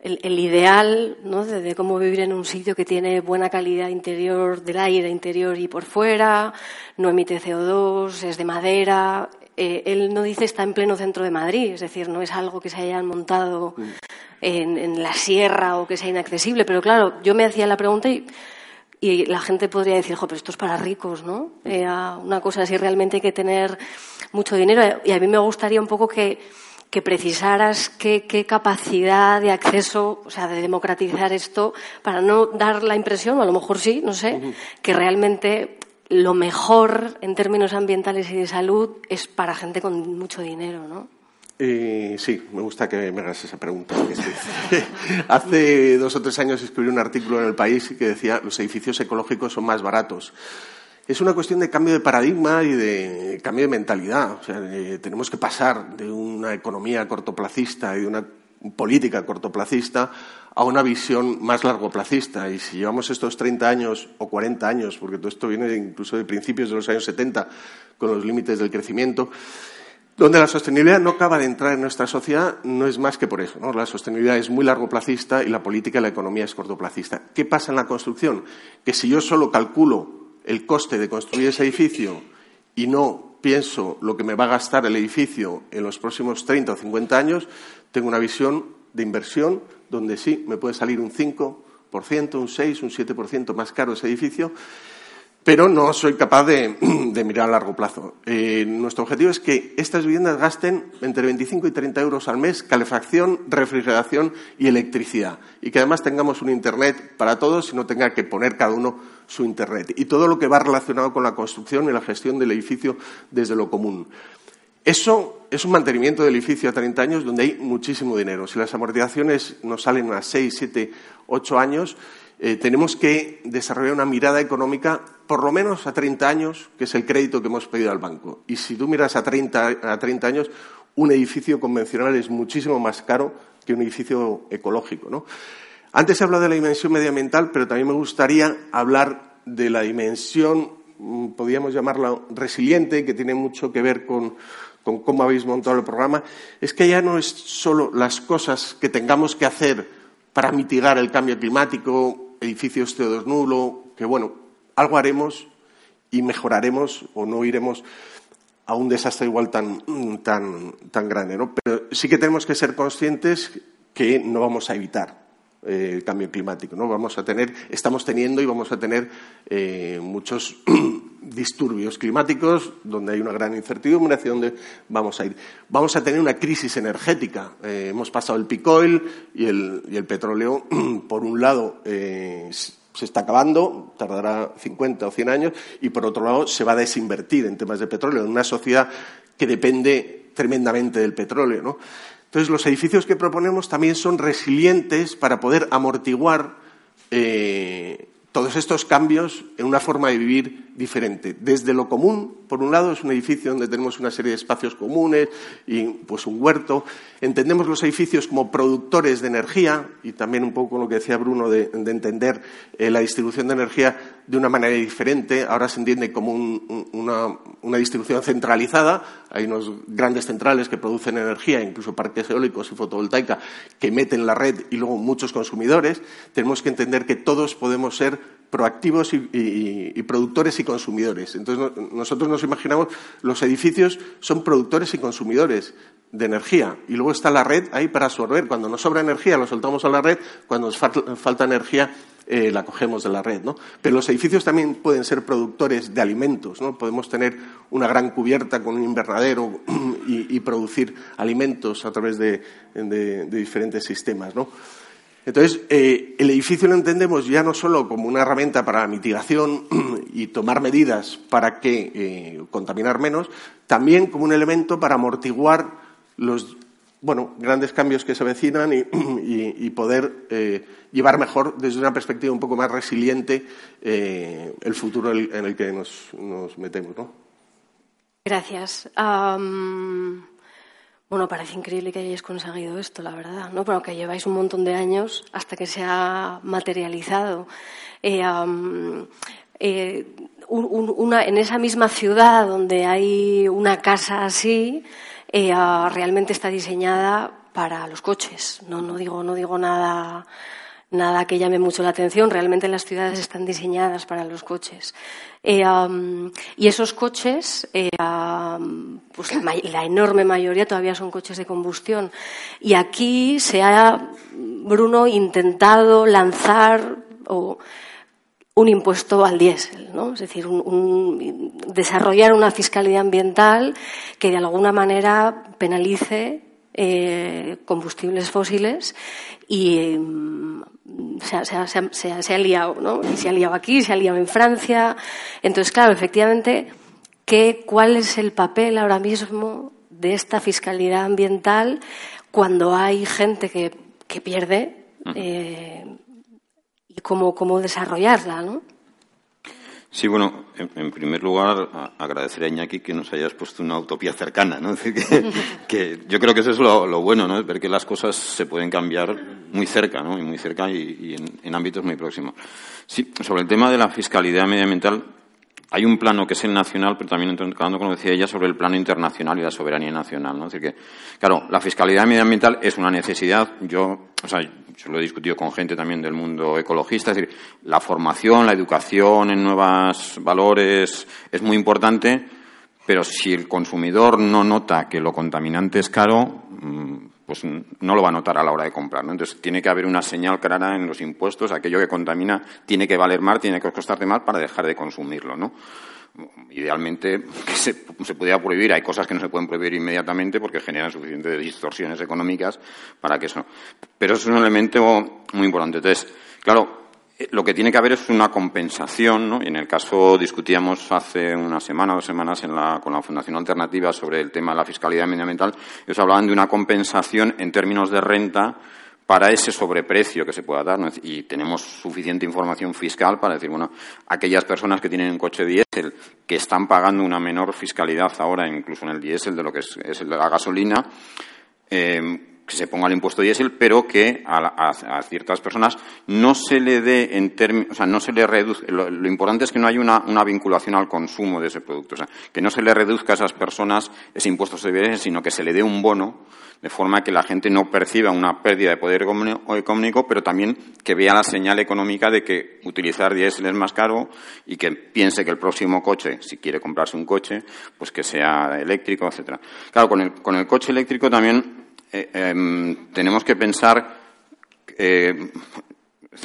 el, ideal ¿no? de, cómo vivir en un sitio que tiene buena calidad interior del aire, interior y por fuera, no emite CO2, es de madera. Eh, él no dice está en pleno centro de Madrid, es decir, no es algo que se hayan montado mm. en, la sierra o que sea inaccesible. Pero claro, yo me hacía la pregunta y, la gente podría decir, jo, pero esto es para ricos, ¿no? Eh, una cosa así realmente hay que tener mucho dinero. Y a mí me gustaría un poco que que precisaras qué, capacidad de acceso, o sea, de democratizar esto, para no dar la impresión, o a lo mejor sí, no sé, que realmente lo mejor en términos ambientales y de salud es para gente con mucho dinero, ¿no? Eh, sí, me gusta que me hagas esa pregunta. Hace dos o tres años escribí un artículo en El País que decía los edificios ecológicos son más baratos es una cuestión de cambio de paradigma y de cambio de mentalidad. O sea, eh, tenemos que pasar de una economía cortoplacista y de una política cortoplacista a una visión más largoplacista. Y si llevamos estos 30 años o 40 años, porque todo esto viene incluso de principios de los años 70 con los límites del crecimiento, donde la sostenibilidad no acaba de entrar en nuestra sociedad, no es más que por eso. La sostenibilidad es muy largoplacista y la política y la economía es cortoplacista. ¿Qué pasa en la construcción? Que si yo solo calculo el coste de construir ese edificio y no pienso lo que me va a gastar el edificio en los próximos 30 o 50 años, tengo una visión de inversión donde sí me puede salir un 5%, un 6, un 7% más caro ese edificio pero no soy capaz de, mirar a largo plazo. Eh, nuestro objetivo es que estas viviendas gasten entre 25 y 30 euros al mes calefacción, refrigeración y electricidad. Y que además tengamos un Internet para todos y no tenga que poner cada uno su Internet. Y todo lo que va relacionado con la construcción y la gestión del edificio desde lo común. Eso es un mantenimiento del edificio a 30 años donde hay muchísimo dinero. Si las amortizaciones nos salen a 6, 7, 8 años, eh, tenemos que desarrollar una mirada económica por lo menos a 30 años, que es el crédito que hemos pedido al banco. Y si tú miras a 30, a 30 años, un edificio convencional es muchísimo más caro que un edificio ecológico. ¿no? Antes he hablado de la dimensión medioambiental, pero también me gustaría hablar de la dimensión, mm, podríamos llamarla resiliente, que tiene mucho que ver con, con cómo habéis montado el programa. Es que ya no es solo las cosas que tengamos que hacer para mitigar el cambio climático, edificios CO2 nulo, que bueno, algo haremos y mejoraremos o no iremos a un desastre igual tan, tan, tan grande. Pero sí que tenemos que ser conscientes que no vamos a evitar eh, el cambio climático. ¿no? Vamos a tener, estamos teniendo y vamos a tener eh, muchos disturbios climáticos donde hay una gran incertidumbre hacia dónde vamos a ir. Vamos a tener una crisis energética. Eh, hemos pasado el pick oil y el, y el petróleo, por un lado, se está acabando, tardará 50 o 100 años, y por otro lado se va a desinvertir en temas de petróleo, en una sociedad que depende tremendamente del petróleo. ¿no? Entonces, los edificios que proponemos también son resilientes para poder amortiguar eh, todos estos cambios en una forma de vivir diferente. Desde lo común, por un lado, es un edificio donde tenemos una serie de espacios comunes y pues un huerto. Entendemos los edificios como productores de energía y también un poco lo que decía Bruno de, entender eh, la distribución de energía de una manera diferente. Ahora se entiende como una, una, distribución centralizada. Hay unos grandes centrales que producen energía, incluso parques eólicos y fotovoltaica, que meten la red y luego muchos consumidores. Tenemos que entender que todos podemos ser proactivos y, productores y consumidores. Entonces, nosotros nos imaginamos los edificios son productores y consumidores de energía y luego está la red ahí para absorber. Cuando nos sobra energía lo soltamos a la red, cuando nos falta, energía eh, la cogemos de la red. ¿no? Pero los edificios también pueden ser productores de alimentos. ¿no? Podemos tener una gran cubierta con un invernadero y, producir alimentos a través de, de diferentes sistemas. ¿no? Entonces, eh, el edificio lo entendemos ya no solo como una herramienta para mitigación y tomar medidas para que eh, contaminar menos, también como un elemento para amortiguar los bueno, grandes cambios que se avecinan y, poder eh, llevar mejor, desde una perspectiva un poco más resiliente, el futuro en el que nos, metemos. ¿no? Gracias. Bueno, parece increíble que hayáis conseguido esto, la verdad, ¿no? Pero que lleváis un montón de años hasta que se ha materializado. Eh, eh, en esa misma ciudad donde hay una casa así, eh, realmente está diseñada para los coches. No, no digo, no digo nada nada que llame mucho la atención. Realmente las ciudades están diseñadas para los coches. Y esos coches, pues la, enorme mayoría todavía son coches de combustión. Y aquí se ha, Bruno, intentado lanzar un impuesto al diésel, ¿no? Es decir, desarrollar una fiscalidad ambiental que de alguna manera penalice eh, combustibles fósiles y se, ha liado, ¿no? Y se ha liado aquí, se ha liado en Francia. Entonces, claro, efectivamente, ¿qué, ¿cuál es el papel ahora mismo de esta fiscalidad ambiental cuando hay gente que, que pierde eh, y cómo, cómo desarrollarla, ¿no? Sí, bueno, en, primer lugar, agradecer a Iñaki que nos hayas puesto una utopía cercana, ¿no? que, yo creo que eso es lo, bueno, ¿no? Ver que las cosas se pueden cambiar muy cerca, ¿no? Y muy cerca y, en, ámbitos muy próximos. Sí, sobre el tema de la fiscalidad medioambiental, hay un plano que es el nacional, pero también hablando, como decía ella, sobre el plano internacional y la soberanía nacional. ¿no? Es decir, que, claro, la fiscalidad medioambiental es una necesidad. Yo, o sea, yo lo he discutido con gente también del mundo ecologista. Es decir, la formación, la educación en nuevos valores es muy importante, pero si el consumidor no nota que lo contaminante es caro, mm, pues no lo va a notar a la hora de comprar. ¿no? Entonces, tiene que haber una señal clara en los impuestos. Aquello que contamina tiene que valer más, tiene que costarte más para dejar de consumirlo. ¿no? Idealmente, que se, se pudiera prohibir. Hay cosas que no se pueden prohibir inmediatamente porque generan suficientes distorsiones económicas para que eso. Pero es un elemento muy importante. Entonces, claro, lo que tiene que haber es una compensación, ¿no? Y en el caso discutíamos hace una semana o dos semanas con la Fundación Alternativa sobre el tema de la fiscalidad medioambiental. Ellos hablaban de una compensación en términos de renta para ese sobreprecio que se pueda dar. Y tenemos suficiente información fiscal para decir, bueno, aquellas personas que tienen un coche diésel que están pagando una menor fiscalidad ahora, incluso en el diésel de lo que es, de la gasolina, eh, que se ponga el impuesto diésel, pero que a, ciertas personas no se le dé en términos, o sea, no se le reduzca. Lo, importante es que no haya una, vinculación al consumo de ese producto, o sea, que no se le reduzca a esas personas ese impuesto sobre sino que se le dé un bono de forma que la gente no perciba una pérdida de poder económico, pero también que vea la señal económica de que utilizar diésel es más caro y que piense que el próximo coche, si quiere comprarse un coche, pues que sea eléctrico, etcétera. Claro, con el, con el coche eléctrico también eh, em, tenemos que pensar eh,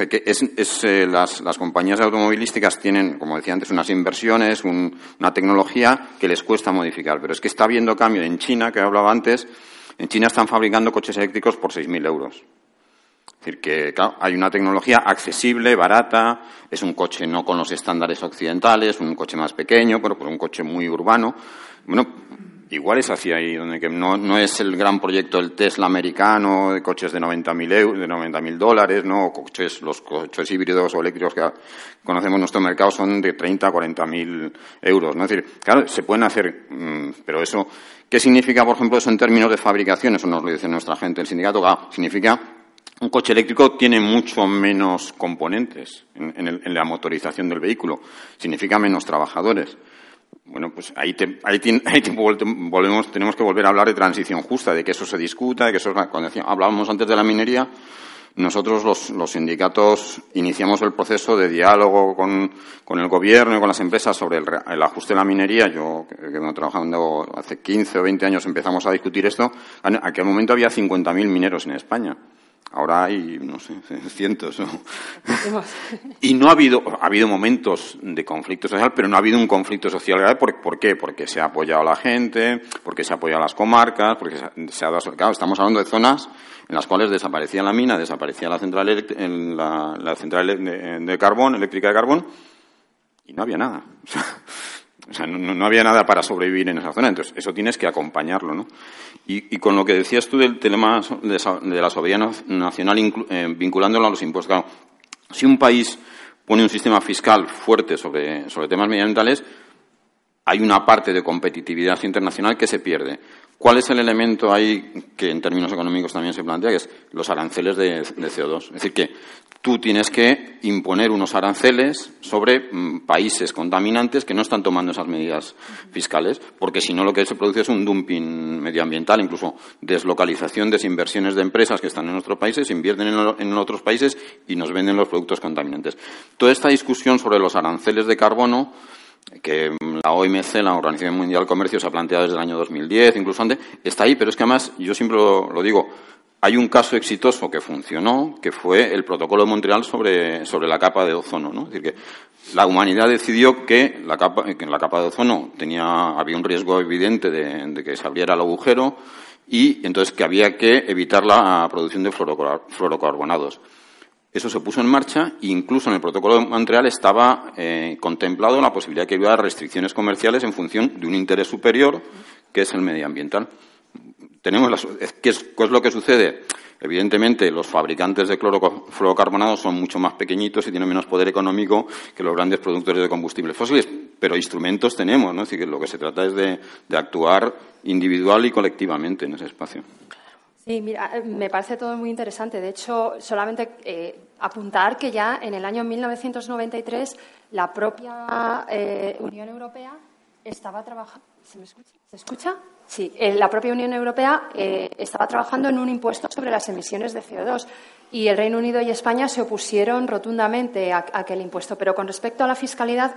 que es, eh, las, compañías automovilísticas tienen, como decía antes, unas inversiones, una tecnología que les cuesta modificar. Pero es que está habiendo cambio en China, que hablaba antes. En China están fabricando coches eléctricos por 6.000 euros. Es decir, que hay una tecnología accesible, barata, es un coche no con los estándares occidentales, un coche más pequeño, pero por un coche muy urbano. Bueno, Igual es así ahí, donde que no, no es el gran proyecto el Tesla americano de coches de 90.000 euros, de 90.000 dólares, no, coches, los coches híbridos o eléctricos que conocemos en nuestro mercado son de 30 a 40.000 euros, ¿no? Es decir, claro, se pueden hacer, mm, pero eso, ¿qué significa, por ejemplo, eso en términos de fabricación? Eso nos lo dice nuestra gente, el sindicato, ah, significa un coche eléctrico tiene mucho menos componentes en, en la motorización del vehículo, significa menos trabajadores. Bueno, pues ahí, volvemos, tenemos que volver a hablar de transición justa, de que eso se discuta, de que eso cuando hablábamos antes de la minería, nosotros los, sindicatos iniciamos el proceso de diálogo con, el gobierno y con las empresas sobre el, ajuste de la minería. Yo, que vengo trabajando hace 15 o 20 años, empezamos a discutir esto. En aquel momento había 50.000 mineros en España. Ahora hay, no sé, cientos. y no ha habido, ha habido momentos de conflicto social, pero no ha habido un conflicto social grave. ¿Por, qué? Porque se ha apoyado a la gente, porque se ha apoyado a las comarcas, porque se ha, dado. estamos hablando de zonas en las cuales desaparecía la mina, desaparecía la central, la, la central de, de, carbón, eléctrica de carbón, y no había nada. O sea, no, había nada para sobrevivir en esa zona. Entonces, eso tienes que acompañarlo, ¿no? Y, con lo que decías tú del tema de, la soberanía nacional eh, vinculándolo a los impuestos. Si un país pone un sistema fiscal fuerte sobre, sobre temas medioambientales, hay una parte de competitividad internacional que se pierde. ¿Cuál es el elemento ahí que en términos económicos también se plantea? Que es los aranceles de, CO2. Es decir, que tú tienes que imponer unos aranceles sobre mm, países contaminantes que no están tomando esas medidas fiscales, porque si no lo que se produce es un dumping medioambiental, incluso deslocalización, desinversiones de empresas que están en nuestros países, invierten en otros países y nos venden los productos contaminantes. Toda esta discusión sobre los aranceles de carbono que la OMC, la Organización Mundial del Comercio, se ha planteado desde el año 2010, incluso antes, está ahí, pero es que además, yo siempre lo, digo, hay un caso exitoso que funcionó, que fue el protocolo de Montreal sobre, sobre la capa de ozono. ¿no? Es decir, que la humanidad decidió que la capa, que la capa de ozono tenía, había un riesgo evidente de, de que se abriera el agujero y entonces que había que evitar la producción de fluorocarbonados. Eso se puso en marcha e incluso en el protocolo de Montreal estaba eh, contemplado la posibilidad de que hubiera restricciones comerciales en función de un interés superior, que es el medioambiental. Tenemos ¿qué, es, lo que sucede? Evidentemente, los fabricantes de clorofluorocarbonados son mucho más pequeñitos y tienen menos poder económico que los grandes productores de combustibles fósiles, pero instrumentos tenemos, ¿no? Decir, que lo que se trata es de actuar individual y colectivamente en ese espacio. Sí, mira, eh, me parece todo muy interesante. De hecho, solamente eh, apuntar que ya en el año 1993 la propia eh, Unión Europea estaba trabajando. ¿Se me escucha? ¿Se escucha? Sí, la propia Unión Europea estaba trabajando en un impuesto sobre las emisiones de CO2 y el Reino Unido y España se opusieron rotundamente a, aquel impuesto. Pero con respecto a la fiscalidad,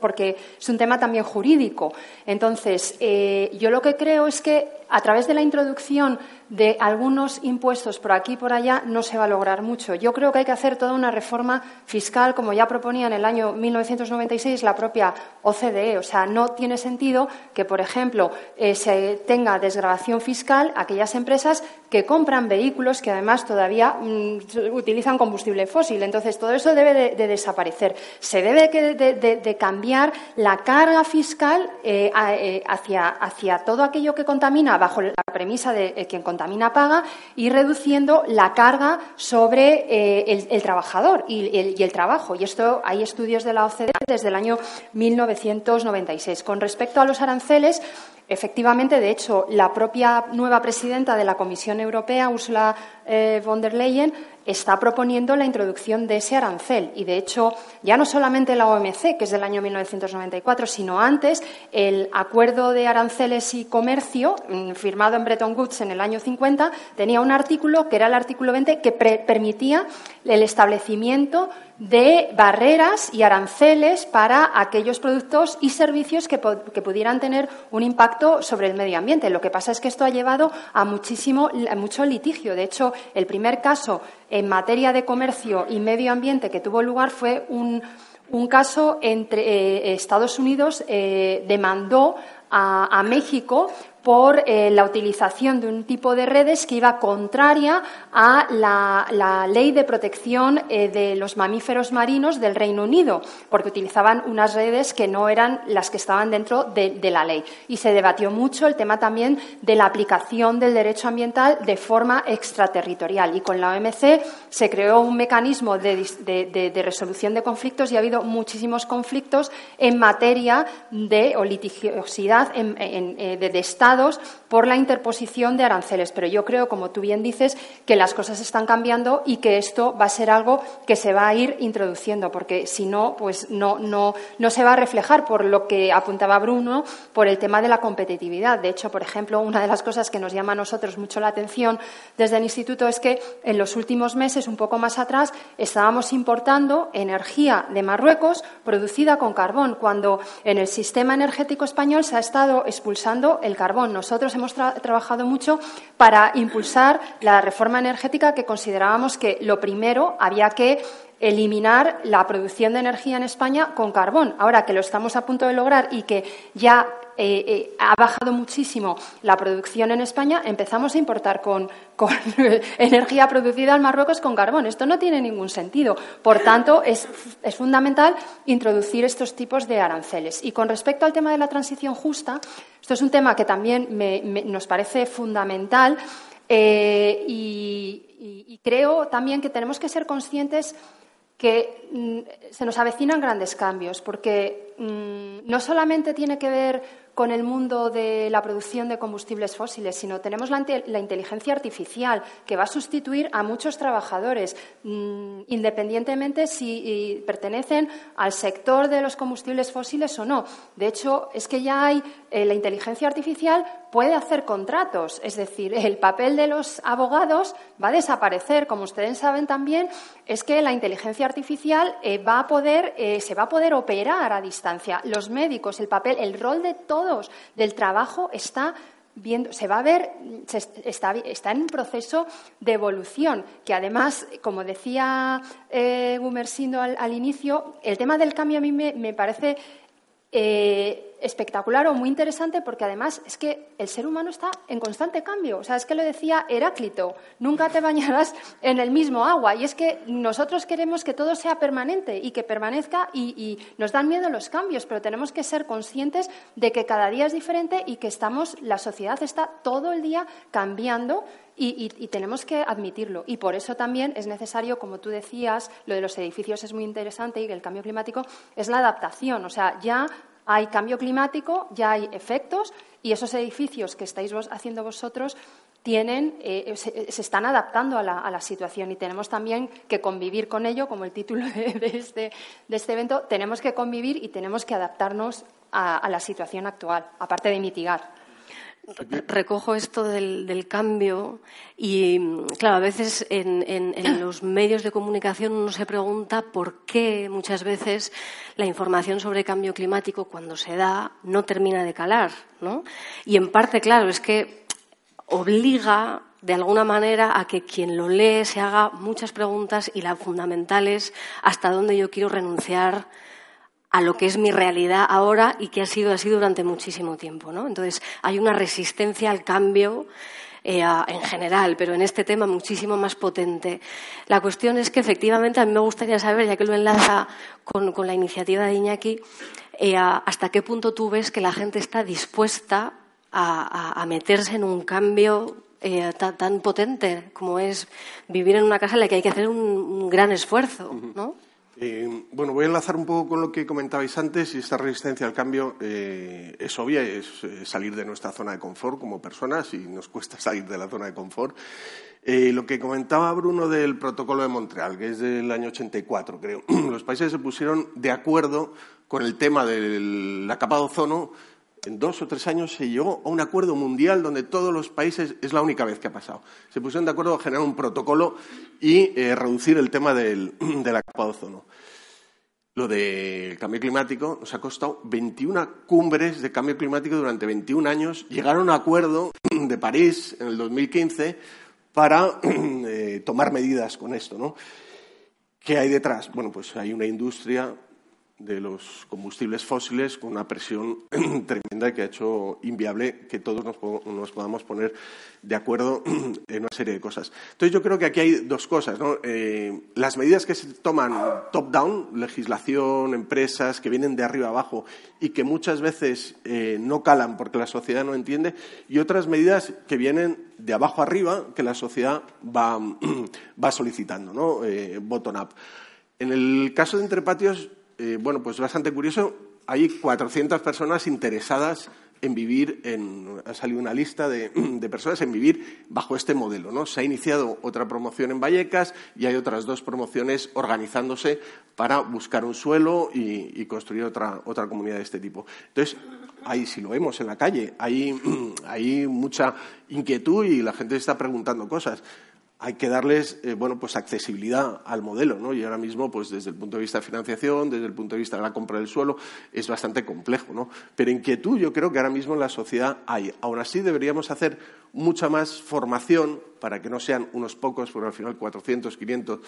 porque es un tema también jurídico. Entonces, yo lo que creo es que a través de la introducción de algunos impuestos por aquí y por allá no se va a lograr mucho. Yo creo que hay que hacer toda una reforma fiscal, como ya proponía en el año 1996 la propia OCDE. O sea, no tiene sentido que, por ejemplo, eh, se tenga desgrabación fiscal aquellas empresas que compran vehículos que además todavía mm, utilizan combustible fósil. Entonces, todo eso debe de, desaparecer. Se debe de, cambiar la carga fiscal eh, eh, hacia, hacia todo aquello que contamina bajo la premisa de que quien contamina paga y reduciendo la carga sobre eh, el, trabajador y el, trabajo. Y esto hay estudios de la OCDE desde el año 1996. Con respecto a los aranceles, Efectivamente, de hecho, la propia nueva presidenta de la Comisión Europea, Ursula eh, von der Leyen, está proponiendo la introducción de ese arancel. Y, de hecho, ya no solamente la OMC, que es del año 1994, sino antes, el Acuerdo de Aranceles y Comercio, mm, firmado en Bretton Woods en el año 50, tenía un artículo, que era el artículo 20, que permitía el establecimiento de barreras y aranceles para aquellos productos y servicios que, pudieran tener un impacto sobre el medio ambiente. Lo que pasa es que esto ha llevado a muchísimo, mucho litigio. De hecho, el primer caso en materia de comercio y medio ambiente que tuvo lugar fue un, caso entre eh, Estados Unidos eh, demandó a, México por eh, la utilización de un tipo de redes que iba contraria a la, ley de protección eh, de los mamíferos marinos del Reino Unido, porque utilizaban unas redes que no eran las que estaban dentro de, la ley. Y se debatió mucho el tema también de la aplicación del derecho ambiental de forma extraterritorial. Y con la OMC se creó un mecanismo de, resolución de conflictos y ha habido muchísimos conflictos en materia de litigiosidad eh, de Estado por la interposición de aranceles. Pero yo creo, como tú bien dices, que las cosas están cambiando y que esto va a ser algo que se va a ir introduciendo, porque si no, pues no, no, no se va a reflejar por lo que apuntaba Bruno, por el tema de la competitividad. De hecho, por ejemplo, una de las cosas que nos llama a nosotros mucho la atención desde el Instituto es que en los últimos meses, un poco más atrás, estábamos importando energía de Marruecos producida con carbón, cuando en el sistema energético español se ha estado expulsando el carbón. Nosotros hemos trabajado mucho para impulsar la reforma energética que considerábamos que lo primero había que eliminar la producción de energía en España con carbón. Ahora que lo estamos a punto de lograr y que ya eh, eh, ha bajado muchísimo la producción en España, empezamos a importar con, energía producida en Marruecos con carbón. Esto no tiene ningún sentido. Por tanto, es, fundamental introducir estos tipos de aranceles. Y con respecto al tema de la transición justa, esto es un tema que también nos parece fundamental eh, y creo también que tenemos que ser conscientes que mm, se nos avecinan grandes cambios, porque mm, no solamente tiene que ver con el mundo de la producción de combustibles fósiles, sino tenemos la, inteligencia artificial que va a sustituir a muchos trabajadores, mm, independientemente si pertenecen al sector de los combustibles fósiles o no. De hecho, es que ya hay eh, la inteligencia artificial puede hacer contratos, es decir, el papel de los abogados va a desaparecer. Como ustedes saben también, es que la inteligencia artificial eh, va a poder, eh, se va a poder operar a distancia. Los médicos, el papel, el rol de todos del trabajo está viendo, se va a ver, está, en un proceso de evolución, que además, como decía eh, Gumersindo al, inicio, el tema del cambio a mí me, parece eh, espectacular o muy interesante porque además es que el ser humano está en constante cambio. O sea, es que lo decía Heráclito, nunca te bañarás en el mismo agua. Y es que nosotros queremos que todo sea permanente y que permanezca y, nos dan miedo los cambios, pero tenemos que ser conscientes de que cada día es diferente y que estamos, la sociedad está todo el día cambiando y, y, tenemos que admitirlo. Y por eso también es necesario, como tú decías, lo de los edificios es muy interesante y el cambio climático es la adaptación. O sea, ya hay cambio climático, ya hay efectos y esos edificios que estáis haciendo vosotros tienen, eh, se, están adaptando a la, situación y tenemos también que convivir con ello, como el título de, este, de este, evento, tenemos que convivir y tenemos que adaptarnos a, la situación actual, aparte de mitigar. Recojo esto del, cambio y, claro, a veces en, en, los medios de comunicación uno se pregunta por qué muchas veces la información sobre cambio climático, cuando se da, no termina de calar, ¿no? Y en parte, claro, es que obliga de alguna manera a que quien lo lee se haga muchas preguntas y la fundamental es hasta dónde yo quiero renunciar a lo que es mi realidad ahora y que ha sido así durante muchísimo tiempo. ¿no? Entonces, hay una resistencia al cambio eh, en general, pero en este tema muchísimo más potente. La cuestión es que, efectivamente, a mí me gustaría saber, ya que lo enlaza con, la iniciativa de Iñaki, eh, hasta qué punto tú ves que la gente está dispuesta a, meterse en un cambio eh, tan, potente como es vivir en una casa en la que hay que hacer un, gran esfuerzo, ¿no? Eh, bueno, voy a enlazar un poco con lo que comentabais antes y esta resistencia al cambio eh, es obvia, es salir de nuestra zona de confort como personas y nos cuesta salir de la zona de confort. lo que comentaba Bruno del protocolo de Montreal, que es del año 84, creo, los países se pusieron de acuerdo con el tema de la ozono en dos o tres años se llegó a un acuerdo mundial donde todos los países, es la única vez que ha pasado, se pusieron de acuerdo a generar un protocolo y eh, reducir el tema del, de la capa de ozono. Lo del cambio climático nos ha costado 21 cumbres de cambio climático durante 21 años. Llegaron a un acuerdo de París en el 2015 para eh, tomar medidas con esto. ¿no? ¿Qué hay detrás? Bueno, pues hay una industria de los combustibles fósiles con una presión tremenda que ha hecho inviable que todos nos, podamos poner de acuerdo en una serie de cosas. Entonces, yo creo que aquí hay dos cosas. Eh, las medidas que se toman top-down, legislación, empresas que vienen de arriba abajo y que muchas veces eh, no calan porque la sociedad no entiende, y otras medidas que vienen de abajo arriba que la sociedad va, solicitando, ¿no? Eh, bottom-up. En el caso de Entrepatios, eh, bueno, pues bastante curioso. Hay 400 personas interesadas en vivir, en, ha salido una lista de, personas en vivir bajo este modelo. ¿no? Se ha iniciado otra promoción en Vallecas y hay otras dos promociones organizándose para buscar un suelo y, construir otra, otra comunidad de este tipo. Entonces, ahí si lo vemos en la calle, hay, hay mucha inquietud y la gente está preguntando cosas hay que darles eh, bueno, pues accesibilidad al modelo, ¿no? Y ahora mismo, pues desde el punto de vista de financiación, desde el punto de vista de la compra del suelo, es bastante complejo, ¿no? Pero inquietud yo creo que ahora mismo en la sociedad hay. Aún así deberíamos hacer mucha más formación para que no sean unos pocos, porque al final 400, 500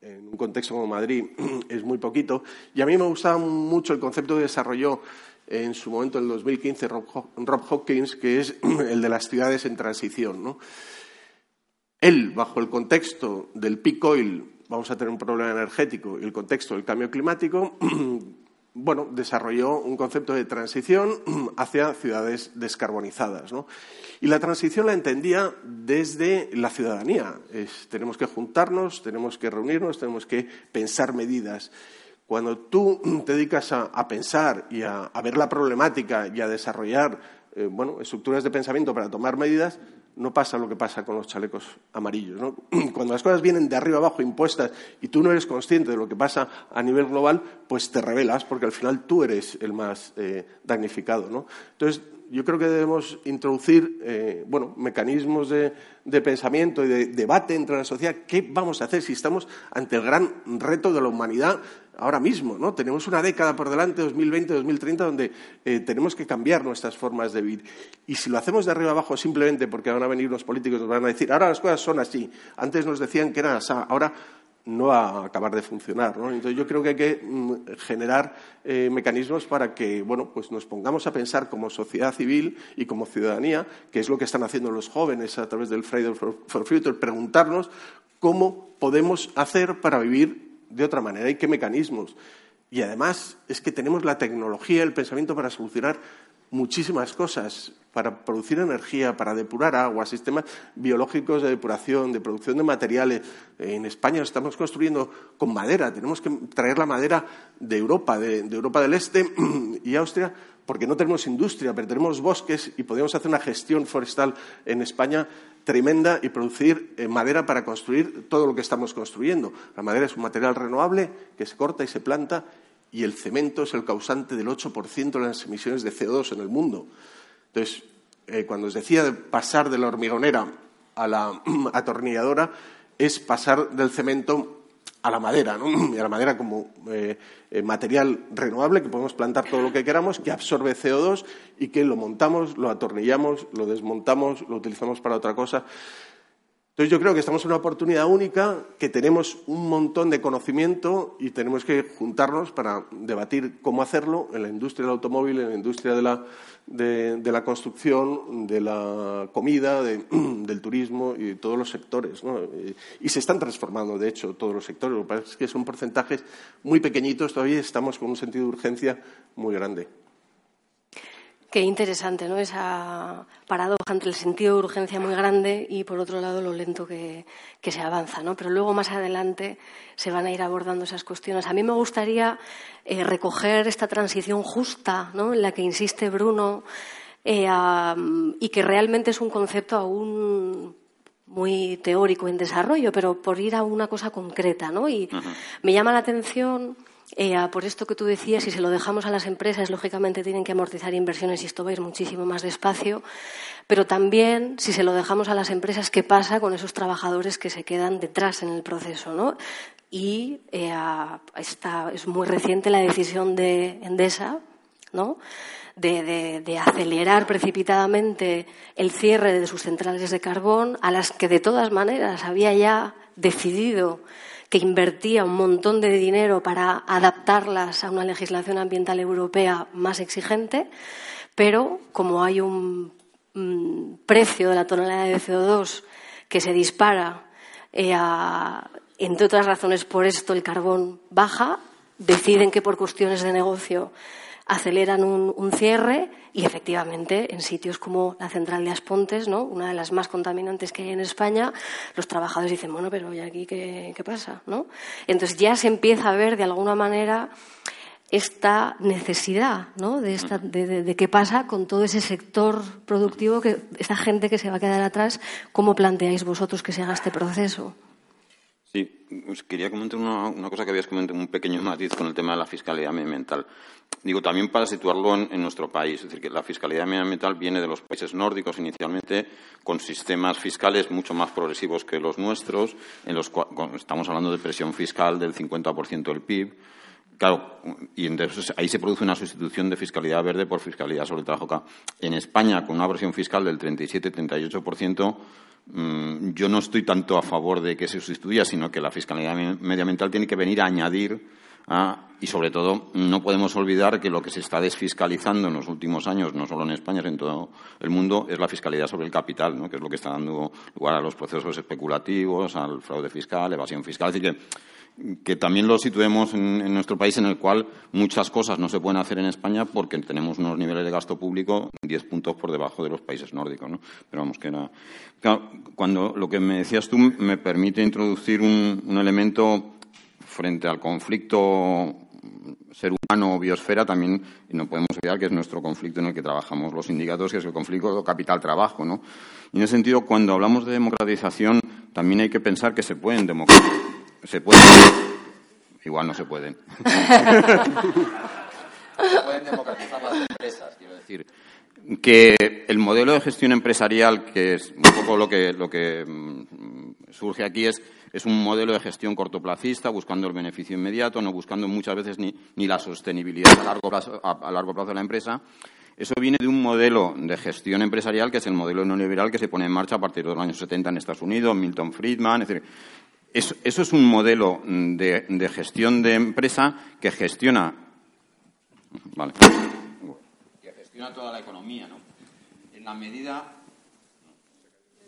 en un contexto como Madrid es muy poquito. Y a mí me gustaba mucho el concepto que desarrolló en su momento, en el 2015, Rob, Hopkins, que es el de las ciudades en transición, ¿no? Él, bajo el contexto del peak oil, vamos a tener un problema energético, y el contexto del cambio climático, bueno, desarrolló un concepto de transición hacia ciudades descarbonizadas. Y la transición la entendía desde la ciudadanía. tenemos que juntarnos, tenemos que reunirnos, tenemos que pensar medidas. Cuando tú te dedicas a, pensar y a, ver la problemática y a desarrollar eh, bueno, estructuras de pensamiento para tomar medidas, no pasa lo que pasa con los chalecos amarillos. ¿no? Cuando las cosas vienen de arriba abajo impuestas y tú no eres consciente de lo que pasa a nivel global, pues te revelas porque al final tú eres el más eh, damnificado. ¿no? Entonces, yo creo que debemos introducir eh, bueno, mecanismos de, pensamiento y de debate entre la sociedad. ¿Qué vamos a hacer si estamos ante el gran reto de la humanidad ahora mismo? ¿no? Tenemos una década por delante, 2020, 2030, donde eh, tenemos que cambiar nuestras formas de vivir. Y si lo hacemos de arriba abajo simplemente porque van a venir los políticos y nos van a decir, ahora las cosas son así, antes nos decían que eran así, ahora no va a acabar de funcionar. ¿no? Entonces yo creo que hay que mm, generar eh, mecanismos para que bueno, pues nos pongamos a pensar como sociedad civil y como ciudadanía, que es lo que están haciendo los jóvenes a través del Friday for, Future, preguntarnos cómo podemos hacer para vivir de otra manera y qué mecanismos. Y además es que tenemos la tecnología, el pensamiento para solucionar muchísimas cosas para producir energía, para depurar agua, sistemas biológicos de depuración, de producción de materiales. En España estamos construyendo con madera, tenemos que traer la madera de Europa, de, Europa del Este y Austria, porque no tenemos industria, pero tenemos bosques y podemos hacer una gestión forestal en España tremenda y producir eh, madera para construir todo lo que estamos construyendo. La madera es un material renovable que se corta y se planta y el cemento es el causante del 8% de las emisiones de CO2 en el mundo. Entonces, eh, cuando os decía de pasar de la hormigonera a la atornilladora, es pasar del cemento a la madera, ¿no? y a la madera como eh, eh, material renovable que podemos plantar todo lo que queramos, que absorbe CO2 y que lo montamos, lo atornillamos, lo desmontamos, lo utilizamos para otra cosa. Entonces yo creo que estamos en una oportunidad única, que tenemos un montón de conocimiento y tenemos que juntarnos para debatir cómo hacerlo en la industria del automóvil, en la industria de la, de, la construcción, de la comida, del turismo y todos los sectores. Y, se están transformando, de hecho, todos los sectores. Lo que pasa es que son porcentajes muy pequeñitos, todavía estamos con un sentido de urgencia muy grande. Qué interesante, ¿no? Esa paradoja entre el sentido de urgencia muy grande y, por otro lado, lo lento que, se avanza, ¿no? Pero luego, más adelante, se van a ir abordando esas cuestiones. A mí me gustaría eh, recoger esta transición justa, ¿no? En la que insiste Bruno eh, y que realmente es un concepto aún muy teórico en desarrollo, pero por ir a una cosa concreta, ¿no? Y me llama la atención eh, por esto que tú decías, si se lo dejamos a las empresas, lógicamente tienen que amortizar inversiones y esto va a ir muchísimo más despacio. Pero también, si se lo dejamos a las empresas, ¿qué pasa con esos trabajadores que se quedan detrás en el proceso? ¿no? Y eh, es muy reciente la decisión de Endesa, ¿no? De, acelerar precipitadamente el cierre de sus centrales de carbón, a las que de todas maneras había ya decidido que invertía un montón de dinero para adaptarlas a una legislación ambiental europea más exigente, pero como hay un precio de la tonelada de CO2 que se dispara, eh, entre otras razones por esto el carbón baja, deciden que por cuestiones de negocio aceleran un, cierre y efectivamente en sitios como la central de Aspontes, ¿no? una de las más contaminantes que hay en España, los trabajadores dicen, bueno, pero ¿y aquí qué, pasa? ¿no? Entonces ya se empieza a ver de alguna manera esta necesidad ¿no? de, esta, de, qué pasa con todo ese sector productivo, que esta gente que se va a quedar atrás, ¿cómo planteáis vosotros que se haga este proceso? Sí, pues quería comentar una, cosa que habías comentado, un pequeño matiz con el tema de la fiscalidad medioambiental. Digo, también para situarlo en, nuestro país, es decir, que la fiscalidad medioambiental viene de los países nórdicos inicialmente, con sistemas fiscales mucho más progresivos que los nuestros, en los cuales estamos hablando de presión fiscal del 50% del PIB. Claro, y entonces ahí se produce una sustitución de fiscalidad verde por fiscalidad sobre trabajo. En España, con una presión fiscal del 37-38%, Mm, yo no estoy tanto a favor de que se sustituya, sino que la fiscalidad medioambiental tiene que venir a añadir y sobre todo no podemos olvidar que lo que se está desfiscalizando en los últimos años, no solo en España, sino en todo el mundo, es la fiscalidad sobre el capital, ¿no? que es lo que está dando lugar a los procesos especulativos, al fraude fiscal, evasión fiscal. Decir, que que también lo situemos en, nuestro país en el cual muchas cosas no se pueden hacer en España porque tenemos unos niveles de gasto público diez puntos por debajo de los países nórdicos, ¿no? Pero vamos, que era... cuando lo que me decías tú me permite introducir un, elemento frente al conflicto ser humano o biosfera también no podemos olvidar que es nuestro conflicto en el que trabajamos los sindicatos, que es el conflicto capital-trabajo. ¿no? Y en ese sentido, cuando hablamos de democratización, también hay que pensar que se pueden democratizar se pueden. Igual no se pueden. se pueden democratizar las empresas, quiero decir. Que el modelo de gestión empresarial, que es un poco lo que, lo que mm, surge aquí, es, es un modelo de gestión cortoplacista, buscando el beneficio inmediato, no buscando muchas veces ni, la sostenibilidad a largo, plazo, de la empresa. Eso viene de un modelo de gestión empresarial que es el modelo neoliberal que se pone en marcha a partir de los años 70 en Estados Unidos, Milton Friedman, es decir, eso, es un modelo de, gestión de empresa que gestiona. Vale. Que gestiona toda la economía, ¿no? En la medida.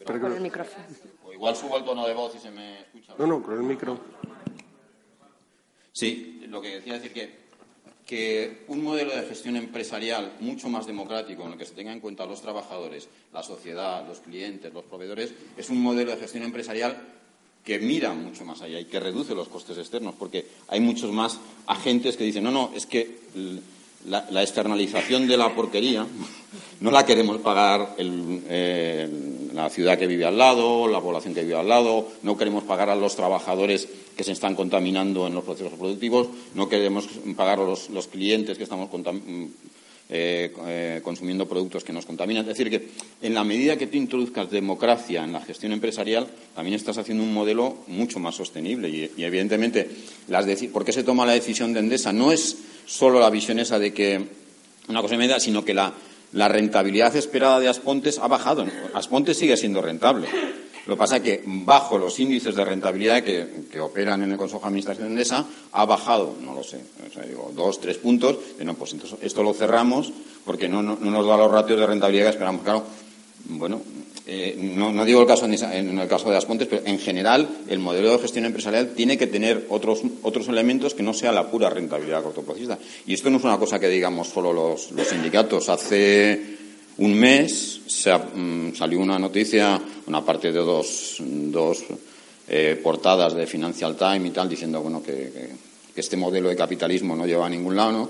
Pero con el micrófono. O igual subo el tono de voz y se me escucha. No, no, con el micro. Sí, lo que decía es decir que, que un modelo de gestión empresarial mucho más democrático, en el que se tenga en cuenta los trabajadores, la sociedad, los clientes, los proveedores, es un modelo de gestión empresarial que mira mucho más allá y que reduce los costes externos, porque hay muchos más agentes que dicen, no, no, es que la, externalización de la porquería no la queremos pagar la ciudad que vive al lado, la población que vive al lado, no queremos pagar a los trabajadores que se están contaminando en los procesos productivos, no queremos pagar a los, clientes que estamos eh, eh, consumiendo productos que nos contaminan. Es decir, que en la medida que tú introduzcas democracia en la gestión empresarial, también estás haciendo un modelo mucho más sostenible. Y, evidentemente, las ¿por qué se toma la decisión de Endesa? No es solo la visión esa de que una cosa media, sino que la, la rentabilidad esperada de Aspontes ha bajado. Aspontes sigue siendo rentable. Lo que pasa es que bajo los índices de rentabilidad que, operan en el Consejo de Administración de Endesa ha bajado, no lo sé, digo, dos, tres puntos. no, pues entonces esto lo cerramos porque no, nos da los ratios de rentabilidad que esperamos. Claro, bueno, eh, no, digo el caso en, el caso de Aspontes, pero en general el modelo de gestión empresarial tiene que tener otros, otros elementos que no sea la pura rentabilidad cortoplacista. Y esto no es una cosa que digamos solo los, los sindicatos. Hace un mes mm, salió una noticia, una parte de dos, dos eh, portadas de Financial Times y tal, diciendo bueno, que, este modelo de capitalismo no lleva a ningún lado,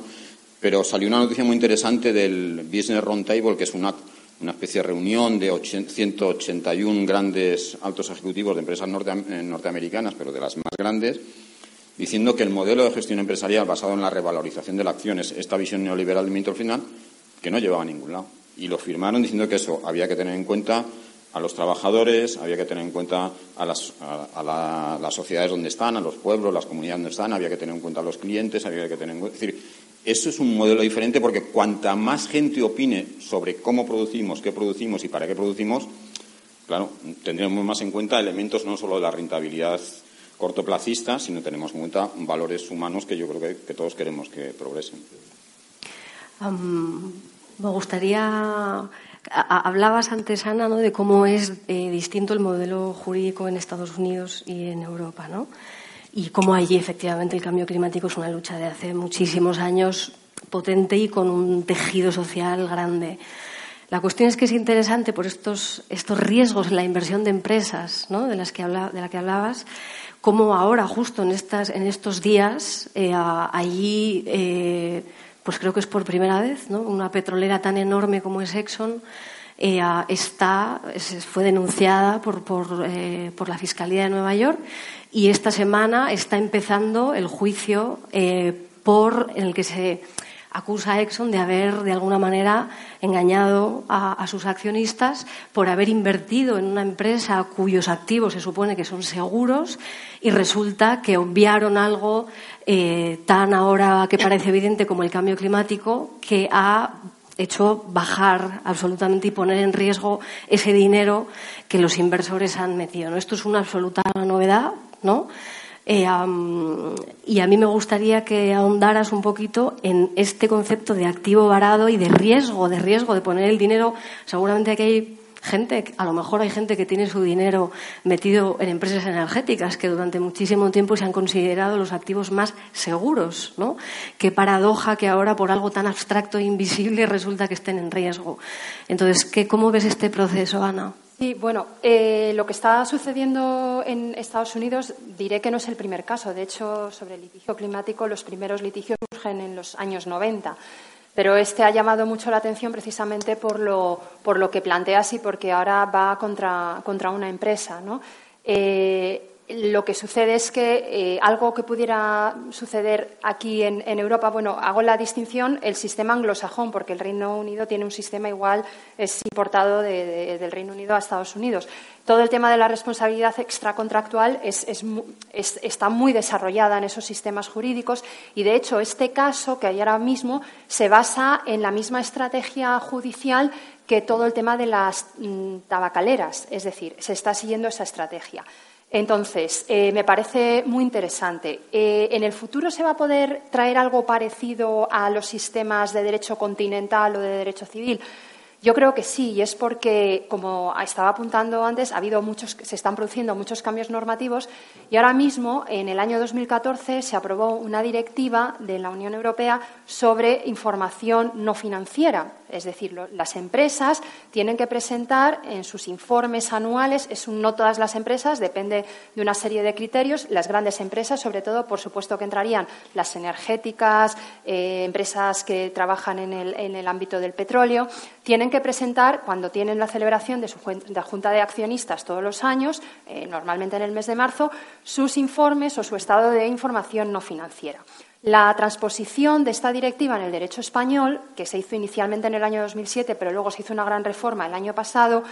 pero salió una noticia muy interesante del Business Roundtable, que es una, una especie de reunión de 181 grandes altos ejecutivos de empresas eh, norteamericanas, pero de las más grandes, diciendo que el modelo de gestión empresarial basado en la revalorización de las acciones, esta visión neoliberal de final, que no llevaba a ningún lado y lo firmaron diciendo que eso había que tener en cuenta a los trabajadores, había que tener en cuenta a las, a, las sociedades donde están, a los pueblos, las comunidades donde están, había que tener en cuenta a los clientes, había que tener en cuenta. Es eso es un modelo diferente porque cuanta más gente opine sobre cómo producimos, qué producimos y para qué producimos, claro, tendremos más en cuenta elementos no solo de la rentabilidad cortoplacista, sino tenemos en cuenta valores humanos que yo creo que, todos queremos que progresen. Me gustaría. Hablabas antes, Ana, ¿no? de cómo es eh, distinto el modelo jurídico en Estados Unidos y en Europa, ¿no? Y cómo allí, efectivamente, el cambio climático es una lucha de hace muchísimos años potente y con un tejido social grande. La cuestión es que es interesante por estos, estos riesgos en la inversión de empresas, ¿no? de, las que habla, de la que hablabas, cómo ahora, justo en, estas, en estos días, eh, allí. Eh, pues creo que es por primera vez, ¿no? Una petrolera tan enorme como es Exxon eh, está, fue denunciada por, por, por, la Fiscalía de Nueva York y esta semana está empezando el juicio eh, por, el que se acusa a Exxon de haber, de alguna manera, engañado a, sus accionistas por haber invertido en una empresa cuyos activos se supone que son seguros y resulta que obviaron algo eh, tan ahora que parece evidente como el cambio climático que ha hecho bajar absolutamente y poner en riesgo ese dinero que los inversores han metido. Esto es una absoluta novedad, ¿no? Eh, y a mí me gustaría que ahondaras un poquito en este concepto de activo varado y de riesgo, de riesgo de poner el dinero. Seguramente aquí hay gente, a lo mejor hay gente que tiene su dinero metido en empresas energéticas que durante muchísimo tiempo se han considerado los activos más seguros, ¿no? Qué paradoja que ahora por algo tan abstracto e invisible resulta que estén en riesgo. Entonces, ¿qué, ¿cómo ves este proceso, Ana? Sí, bueno, eh, lo que está sucediendo en Estados Unidos diré que no es el primer caso. De hecho, sobre el litigio climático, los primeros litigios surgen en los años 90. Pero este ha llamado mucho la atención precisamente por lo, por lo que planteas y porque ahora va contra, contra una empresa. ¿no? Eh, lo que sucede es que eh, algo que pudiera suceder aquí en, Europa, bueno, hago la distinción, el sistema anglosajón, porque el Reino Unido tiene un sistema igual, es importado del Reino Unido a Estados Unidos. Todo el tema de la responsabilidad extracontractual está muy desarrollada en esos sistemas jurídicos y, de hecho, este caso que hay ahora mismo se basa en la misma estrategia judicial que todo el tema de las mm, tabacaleras, es decir, se está siguiendo esa estrategia. Entonces, eh, me parece muy interesante. Eh, ¿En el futuro se va a poder traer algo parecido a los sistemas de derecho continental o de derecho civil? Yo creo que sí, y es porque, como estaba apuntando antes, ha habido muchos, se están produciendo muchos cambios normativos y ahora mismo, en el año 2014, se aprobó una directiva de la Unión Europea sobre información no financiera. Es decir, las empresas tienen que presentar en sus informes anuales, es no todas las empresas, depende de una serie de criterios, las grandes empresas, sobre todo, por supuesto que entrarían las energéticas, eh, empresas que trabajan en el, ámbito del petróleo, tienen que presentar, cuando tienen la celebración de su junta de accionistas todos los años, eh, normalmente en el mes de marzo, sus informes o su estado de información no financiera. La transposición de esta directiva en el derecho español, que se hizo inicialmente en el año 2007, pero luego se hizo una gran reforma el año pasado,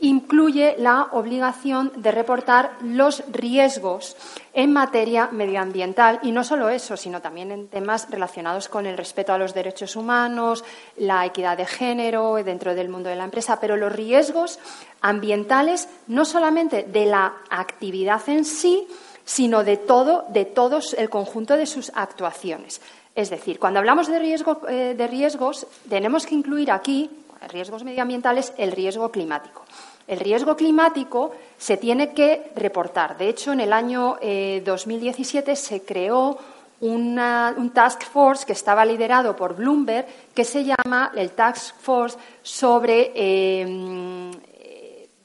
incluye la obligación de reportar los riesgos en materia medioambiental y no solo eso, sino también en temas relacionados con el respeto a los derechos humanos, la equidad de género dentro del mundo de la empresa, pero los riesgos ambientales no solamente de la actividad en sí, sino de todo, de todos el conjunto de sus actuaciones. Es decir, cuando hablamos de, eh, de riesgos, tenemos que incluir aquí, riesgos medioambientales, el riesgo climático. El riesgo climático se tiene que reportar. De hecho, en el año 2017 eh, se creó un task force que estaba liderado por Bloomberg, que se llama el Task Force sobre eh,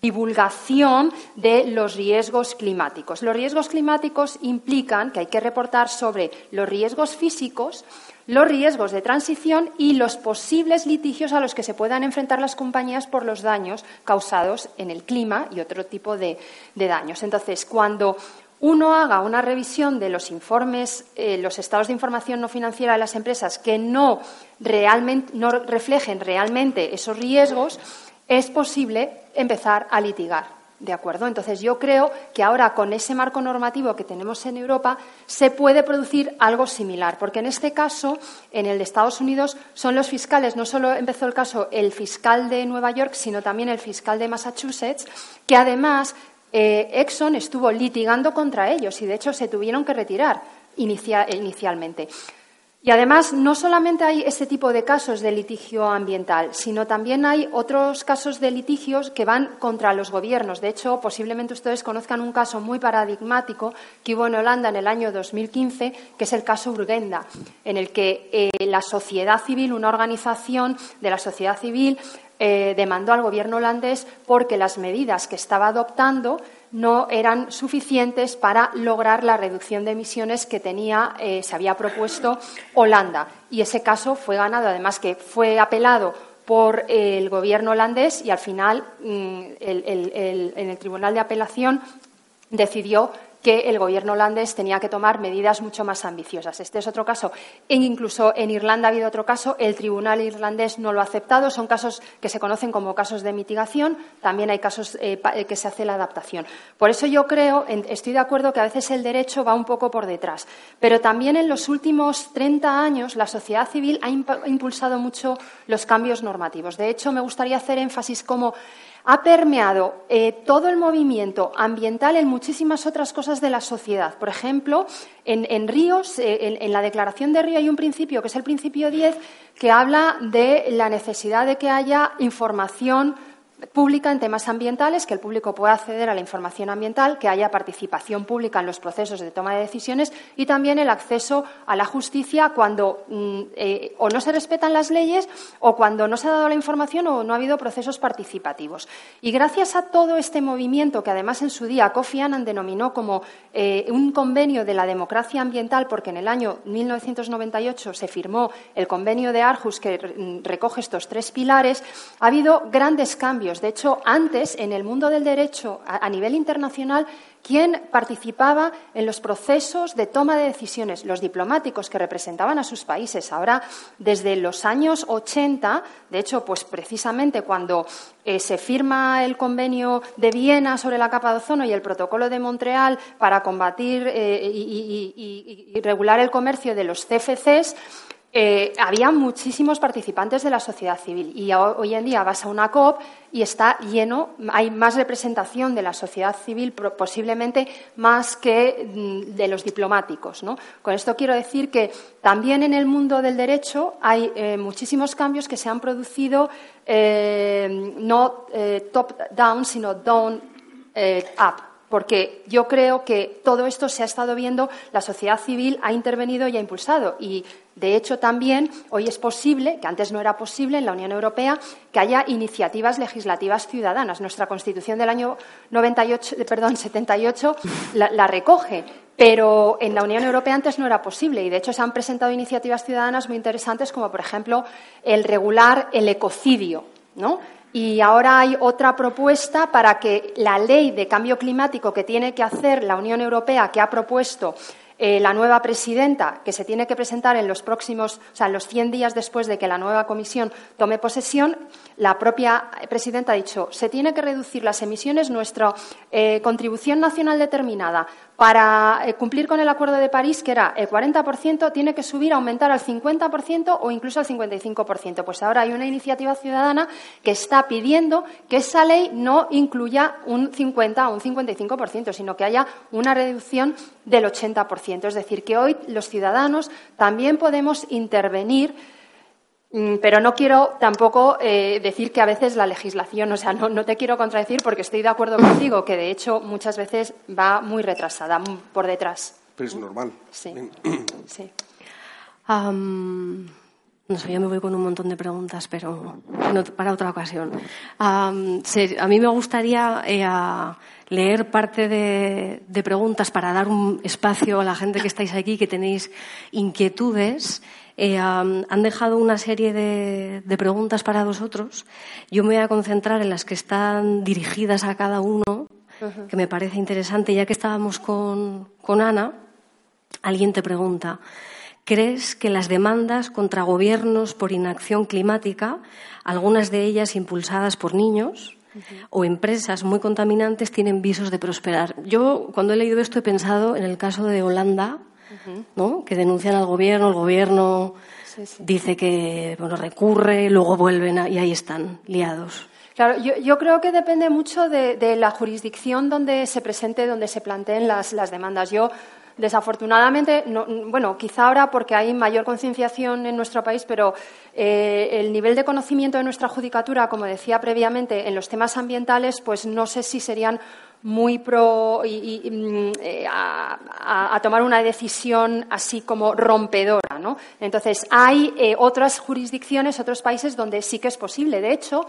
divulgación de los riesgos climáticos. Los riesgos climáticos implican que hay que reportar sobre los riesgos físicos, los riesgos de transición y los posibles litigios a los que se puedan enfrentar las compañías por los daños causados en el clima y otro tipo de, daños. Entonces, cuando uno haga una revisión de los informes, eh, los estados de información no financiera de las empresas que no, realmente, no reflejen realmente esos riesgos, es posible empezar a litigar. ¿De acuerdo? Entonces, yo creo que ahora, con ese marco normativo que tenemos en Europa, se puede producir algo similar, porque en este caso, en el de Estados Unidos, son los fiscales, no solo empezó el caso el fiscal de Nueva York, sino también el fiscal de Massachusetts, que además eh, Exxon estuvo litigando contra ellos y, de hecho, se tuvieron que retirar inicialmente. Y además, no solamente hay este tipo de casos de litigio ambiental, sino también hay otros casos de litigios que van contra los gobiernos. De hecho, posiblemente ustedes conozcan un caso muy paradigmático que hubo en Holanda en el año 2015, que es el caso Urgenda, en el que eh, la sociedad civil, una organización de la sociedad civil, eh, demandó al gobierno holandés porque las medidas que estaba adoptando no eran suficientes para lograr la reducción de emisiones que tenía, eh, se había propuesto Holanda. Y ese caso fue ganado, además que fue apelado por el gobierno holandés y al final mm, en el Tribunal de Apelación decidió que el gobierno holandés tenía que tomar medidas mucho más ambiciosas. Este es otro caso. E incluso en Irlanda ha habido otro caso. El tribunal irlandés no lo ha aceptado. Son casos que se conocen como casos de mitigación. También hay casos eh, que se hace la adaptación. Por eso yo creo, estoy de acuerdo que a veces el derecho va un poco por detrás. Pero también en los últimos 30 años la sociedad civil ha impulsado mucho los cambios normativos. De hecho, me gustaría hacer énfasis como ha permeado eh, todo el movimiento ambiental en muchísimas otras cosas de la sociedad. Por ejemplo, en, Ríos, eh, en, la Declaración de Río hay un principio, que es el principio 10, que habla de la necesidad de que haya información pública en temas ambientales, que el público pueda acceder a la información ambiental, que haya participación pública en los procesos de toma de decisiones y también el acceso a la justicia cuando mm, eh, o no se respetan las leyes o cuando no se ha dado la información o no ha habido procesos participativos. Y gracias a todo este movimiento, que además en su día Kofi Annan denominó como eh, un convenio de la democracia ambiental, porque en el año 1998 se firmó el convenio de Arhus que mm, recoge estos tres pilares, ha habido grandes cambios de hecho, antes, en el mundo del derecho, a, nivel internacional, ¿quién participaba en los procesos de toma de decisiones? Los diplomáticos que representaban a sus países. Ahora, desde los años 80, de hecho, pues precisamente cuando eh, se firma el convenio de Viena sobre la capa de ozono y el protocolo de Montreal para combatir eh, y regular el comercio de los CFCs, eh, había muchísimos participantes de la sociedad civil y hoy en día vas a una COP y está lleno, hay más representación de la sociedad civil, posiblemente más que mm, de los diplomáticos. Con esto quiero decir que también en el mundo del derecho hay eh, muchísimos cambios que se han producido eh, no top-down, sino down-up porque yo creo que todo esto se ha estado viendo, la sociedad civil ha intervenido y ha impulsado. Y, de hecho, también hoy es posible, que antes no era posible en la Unión Europea, que haya iniciativas legislativas ciudadanas. Nuestra Constitución del año 98, perdón, 78 la, la recoge. Pero en la Unión Europea antes no era posible y, de hecho, se han presentado iniciativas ciudadanas muy interesantes, como, por ejemplo, el regular el ecocidio, ¿no? Y ahora hay otra propuesta para que la ley de cambio climático que tiene que hacer la Unión Europea, que ha propuesto eh, la nueva presidenta, que se tiene que presentar en los próximos, o sea, en los 100 días después de que la nueva comisión tome posesión, la propia presidenta ha dicho se tiene que reducir las emisiones, nuestra eh, contribución nacional determinada para eh, cumplir con el Acuerdo de París, que era el 40%, tiene que subir, aumentar al 50% o incluso al 55%. Pues ahora hay una iniciativa ciudadana que está pidiendo que esa ley no incluya un 50 o un 55%, sino que haya una reducción del 80%. Es decir, que hoy los ciudadanos también podemos intervenir pero no quiero tampoco eh, decir que a veces la legislación, o sea, no, te quiero contradecir porque estoy de acuerdo contigo que de hecho muchas veces va muy retrasada por detrás. Pero es normal. Sí. sí. no sé, yo me voy con un montón de preguntas, pero para otra ocasión. a mí me gustaría eh, leer parte de, de, preguntas para dar un espacio a la gente que estáis aquí, que tenéis inquietudes. Eh, han dejado una serie de, preguntas para vosotros. Yo me voy a concentrar en las que están dirigidas a cada uno, que me parece interesante. Ya que estábamos con, con Ana, alguien te pregunta, ¿crees que las demandas contra gobiernos por inacción climática, algunas de ellas impulsadas por niños, o empresas muy contaminantes tienen visos de prosperar. Yo, cuando he leído esto, he pensado en el caso de Holanda, ¿no? que denuncian al gobierno, el gobierno dice que bueno, recurre, luego vuelven y ahí están, liados. Claro, yo, creo que depende mucho de, la jurisdicción donde se presente, donde se planteen las, las demandas. Yo Desafortunadamente, bueno, quizá ahora porque hay mayor concienciación en nuestro país, pero eh, el nivel de conocimiento de nuestra judicatura, como decía previamente, en los temas ambientales, pues no sé si serían muy pro y, mm, eh, a, tomar una decisión así como rompedora, ¿no? Entonces hay eh, otras jurisdicciones, otros países donde sí que es posible. De hecho,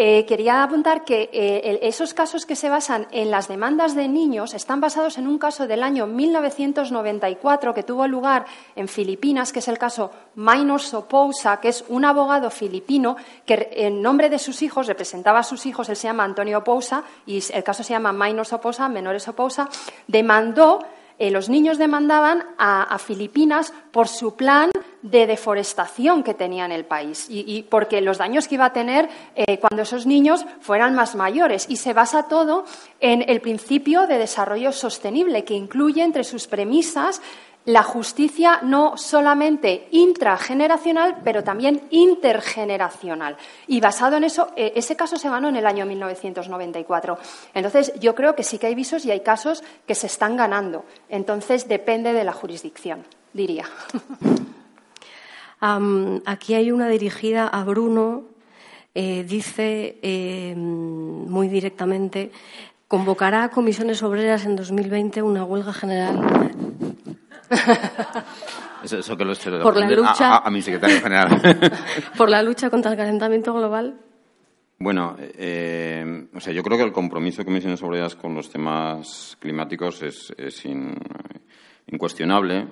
eh, quería apuntar que eh, esos casos que se basan en las demandas de niños están basados en un caso del año 1994 que tuvo lugar en Filipinas, que es el caso Minor Sopousa, que es un abogado filipino que en nombre de sus hijos representaba a sus hijos, él se llama Antonio Pousa y el caso se llama Minor Sopousa, Menores Sopousa, demandó eh, los niños demandaban a, Filipinas por su plan de deforestación que tenía en el país y, porque los daños que iba a tener eh, cuando esos niños fueran más mayores. Y se basa todo en el principio de desarrollo sostenible, que incluye entre sus premisas la justicia no solamente intrageneracional, pero también intergeneracional. Y basado en eso, eh, ese caso se ganó en el año 1994. Entonces, yo creo que sí que hay visos y hay casos que se están ganando. Entonces, depende de la jurisdicción, diría. aquí hay una dirigida a Bruno. Eh, dice eh, muy directamente, convocará a comisiones obreras en 2020 una huelga general eso, que lo por la lucha, a, mi secretario general. por la lucha contra el calentamiento global. Bueno, eh, o sea, yo creo que el compromiso de Comisiones Obreras con los temas climáticos es, incuestionable,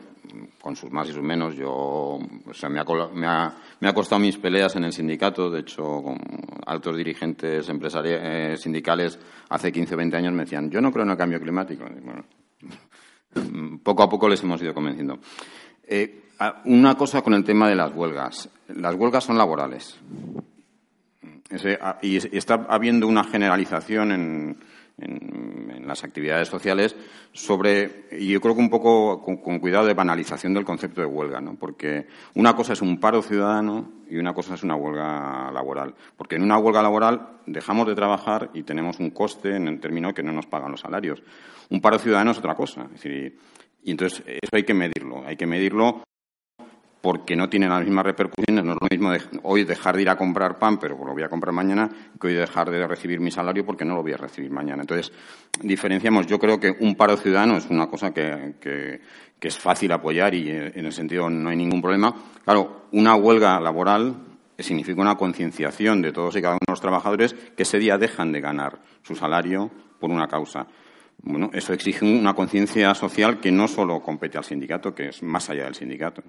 con sus más y sus menos. Yo, o sea, me ha, me, ha, me ha, costado mis peleas en el sindicato. De hecho, con altos dirigentes empresariales, eh, sindicales hace 15 o 20 años me decían, yo no creo en el cambio climático. Bueno, poco a poco les hemos ido convenciendo. Eh, una cosa con el tema de las huelgas. Las huelgas son laborales. y está habiendo una generalización en, las actividades sociales sobre, y yo creo que un poco con, cuidado de banalización del concepto de huelga, ¿no? Porque una cosa es un paro ciudadano y una cosa es una huelga laboral. Porque en una huelga laboral dejamos de trabajar y tenemos un coste en el término que no nos pagan los salarios. Un paro ciudadano es otra cosa. y entonces eso hay que medirlo. Hay que medirlo porque no tiene las mismas repercusiones. No es lo mismo hoy dejar de ir a comprar pan, pero lo voy a comprar mañana, que hoy dejar de recibir mi salario porque no lo voy a recibir mañana. Entonces, diferenciamos. Yo creo que un paro ciudadano es una cosa que, que, es fácil apoyar y en el sentido no hay ningún problema. Claro, una huelga laboral significa una concienciación de todos y cada uno de los trabajadores que ese día dejan de ganar su salario por una causa. Bueno, eso exige una conciencia social que no solo compete al sindicato, que es más allá del sindicato.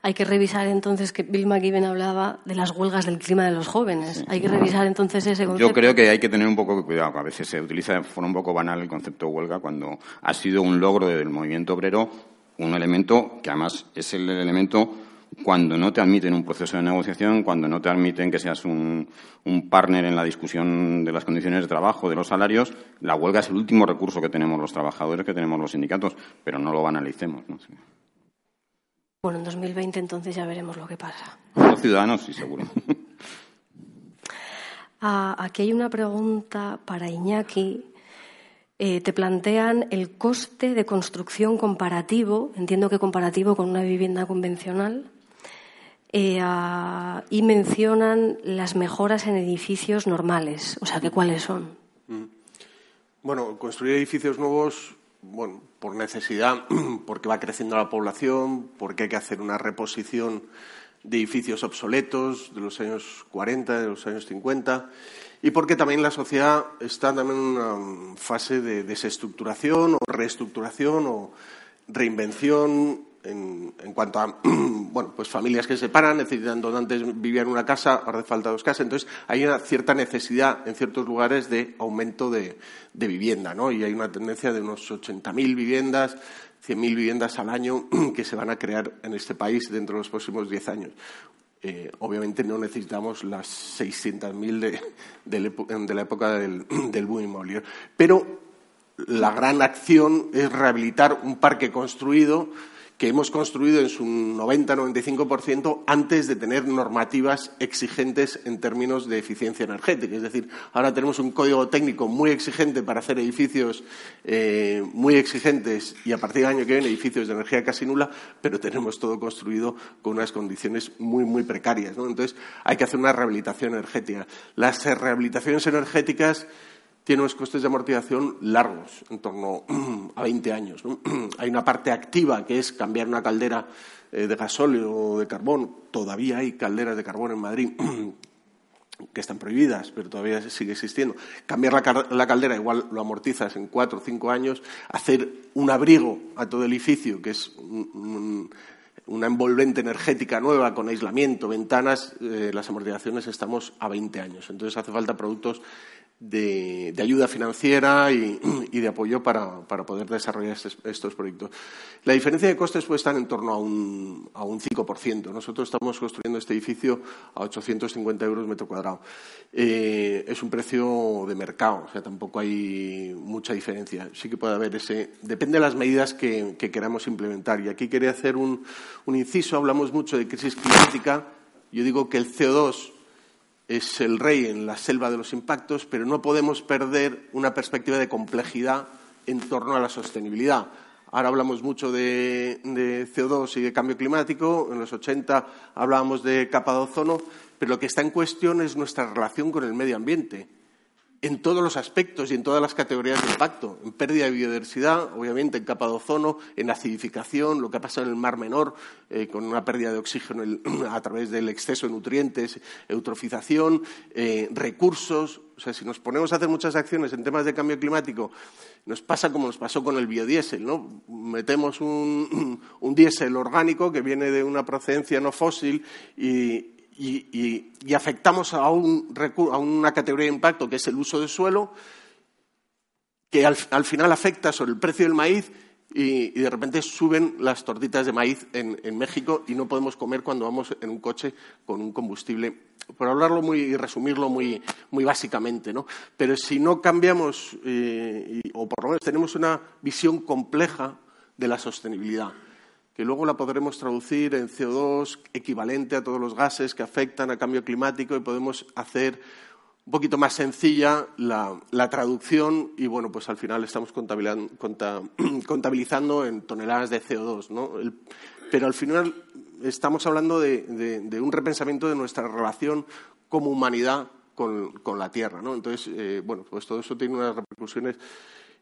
Hay que revisar entonces que Bill McGibbon hablaba de las huelgas del clima de los jóvenes. Hay que revisar entonces ese concepto. Yo creo que hay que tener un poco de cuidado. A veces se utiliza de forma un poco banal el concepto de huelga cuando ha sido un logro del movimiento obrero, un elemento que además es el elemento cuando no te admiten un proceso de negociación, cuando no te admiten que seas un, partner en la discusión de las condiciones de trabajo, de los salarios, la huelga es el último recurso que tenemos los trabajadores, que tenemos los sindicatos, pero no lo banalicemos. Bueno, en 2020 entonces ya veremos lo que pasa. Los ciudadanos, sí, seguro. Ah, aquí hay una pregunta para Iñaki. Eh, te plantean el coste de construcción comparativo, entiendo que comparativo con una vivienda convencional, eh, y mencionan las mejoras en edificios normales. O sea, ¿qué cuáles son? Mm. Bueno, construir edificios nuevos, bueno, por necesidad, porque va creciendo la población, porque hay que hacer una reposición de edificios obsoletos de los años 40, de los años 50, y porque también la sociedad está también en una fase de desestructuración o reestructuración o reinvención en, cuanto a bueno, pues familias que se separan, necesitan donde antes vivían una casa, ahora hace falta dos casas. Entonces, hay una cierta necesidad en ciertos lugares de aumento de, vivienda, ¿no? Y hay una tendencia de unos 80.000 viviendas, 100.000 viviendas al año que se van a crear en este país dentro de los próximos 10 años. Eh, obviamente no necesitamos las 600.000 de, de, la época del, del boom inmobiliario. Pero la gran acción es rehabilitar un parque construido que hemos construido en su 90-95% antes de tener normativas exigentes en términos de eficiencia energética. Es decir, ahora tenemos un código técnico muy exigente para hacer edificios eh, muy exigentes y a partir del año que viene edificios de energía casi nula, pero tenemos todo construido con unas condiciones muy, muy precarias. Entonces, hay que hacer una rehabilitación energética. Las rehabilitaciones energéticas tiene unos costes de amortización largos, en torno a 20 años. Hay una parte activa que es cambiar una caldera eh, de gasóleo o de carbón. Todavía hay calderas de carbón en Madrid que están prohibidas, pero todavía sigue existiendo. Cambiar la, caldera igual lo amortizas en cuatro o cinco años. Hacer un abrigo a todo el edificio, que es una envolvente energética nueva con aislamiento, ventanas, eh, las amortizaciones estamos a 20 años. Entonces hace falta productos de, ayuda financiera y, de apoyo para, poder desarrollar estos, proyectos. La diferencia de costes puede estar en torno a un, a un 5%. Nosotros estamos construyendo este edificio a 850 euros metro cuadrado. Eh, es un precio de mercado, o sea, tampoco hay mucha diferencia. Sí que puede haber ese. Depende de las medidas que, queramos implementar. Y aquí quería hacer un, un inciso. Hablamos mucho de crisis climática. Yo digo que el CO2 es el rey en la selva de los impactos, pero no podemos perder una perspectiva de complejidad en torno a la sostenibilidad. Ahora hablamos mucho de, CO2 y de cambio climático, en los 80 hablábamos de capa de ozono, pero lo que está en cuestión es nuestra relación con el medio ambiente en todos los aspectos y en todas las categorías de impacto, en pérdida de biodiversidad, obviamente en capa de ozono, en acidificación, lo que ha pasado en el Mar Menor, eh, con una pérdida de oxígeno a través del exceso de nutrientes, eutrofización, eh, recursos. O sea, si nos ponemos a hacer muchas acciones en temas de cambio climático, nos pasa como nos pasó con el biodiesel, ¿no? Metemos un, un diésel orgánico que viene de una procedencia no fósil y, y, afectamos a, una categoría de impacto que es el uso de suelo, que al, final afecta sobre el precio del maíz y, de repente suben las tortitas de maíz en, México y no podemos comer cuando vamos en un coche con un combustible. Por hablarlo muy y resumirlo muy, básicamente, ¿no? Pero si no cambiamos, eh, o por lo menos tenemos una visión compleja de la sostenibilidad, que luego la podremos traducir en CO2 equivalente a todos los gases que afectan al cambio climático y podemos hacer un poquito más sencilla la, traducción y bueno, pues al final estamos contabilizando en toneladas de CO2, ¿no? pero al final estamos hablando de, un repensamiento de nuestra relación como humanidad con, la Tierra. ¿no? Entonces, eh, bueno, pues todo eso tiene unas repercusiones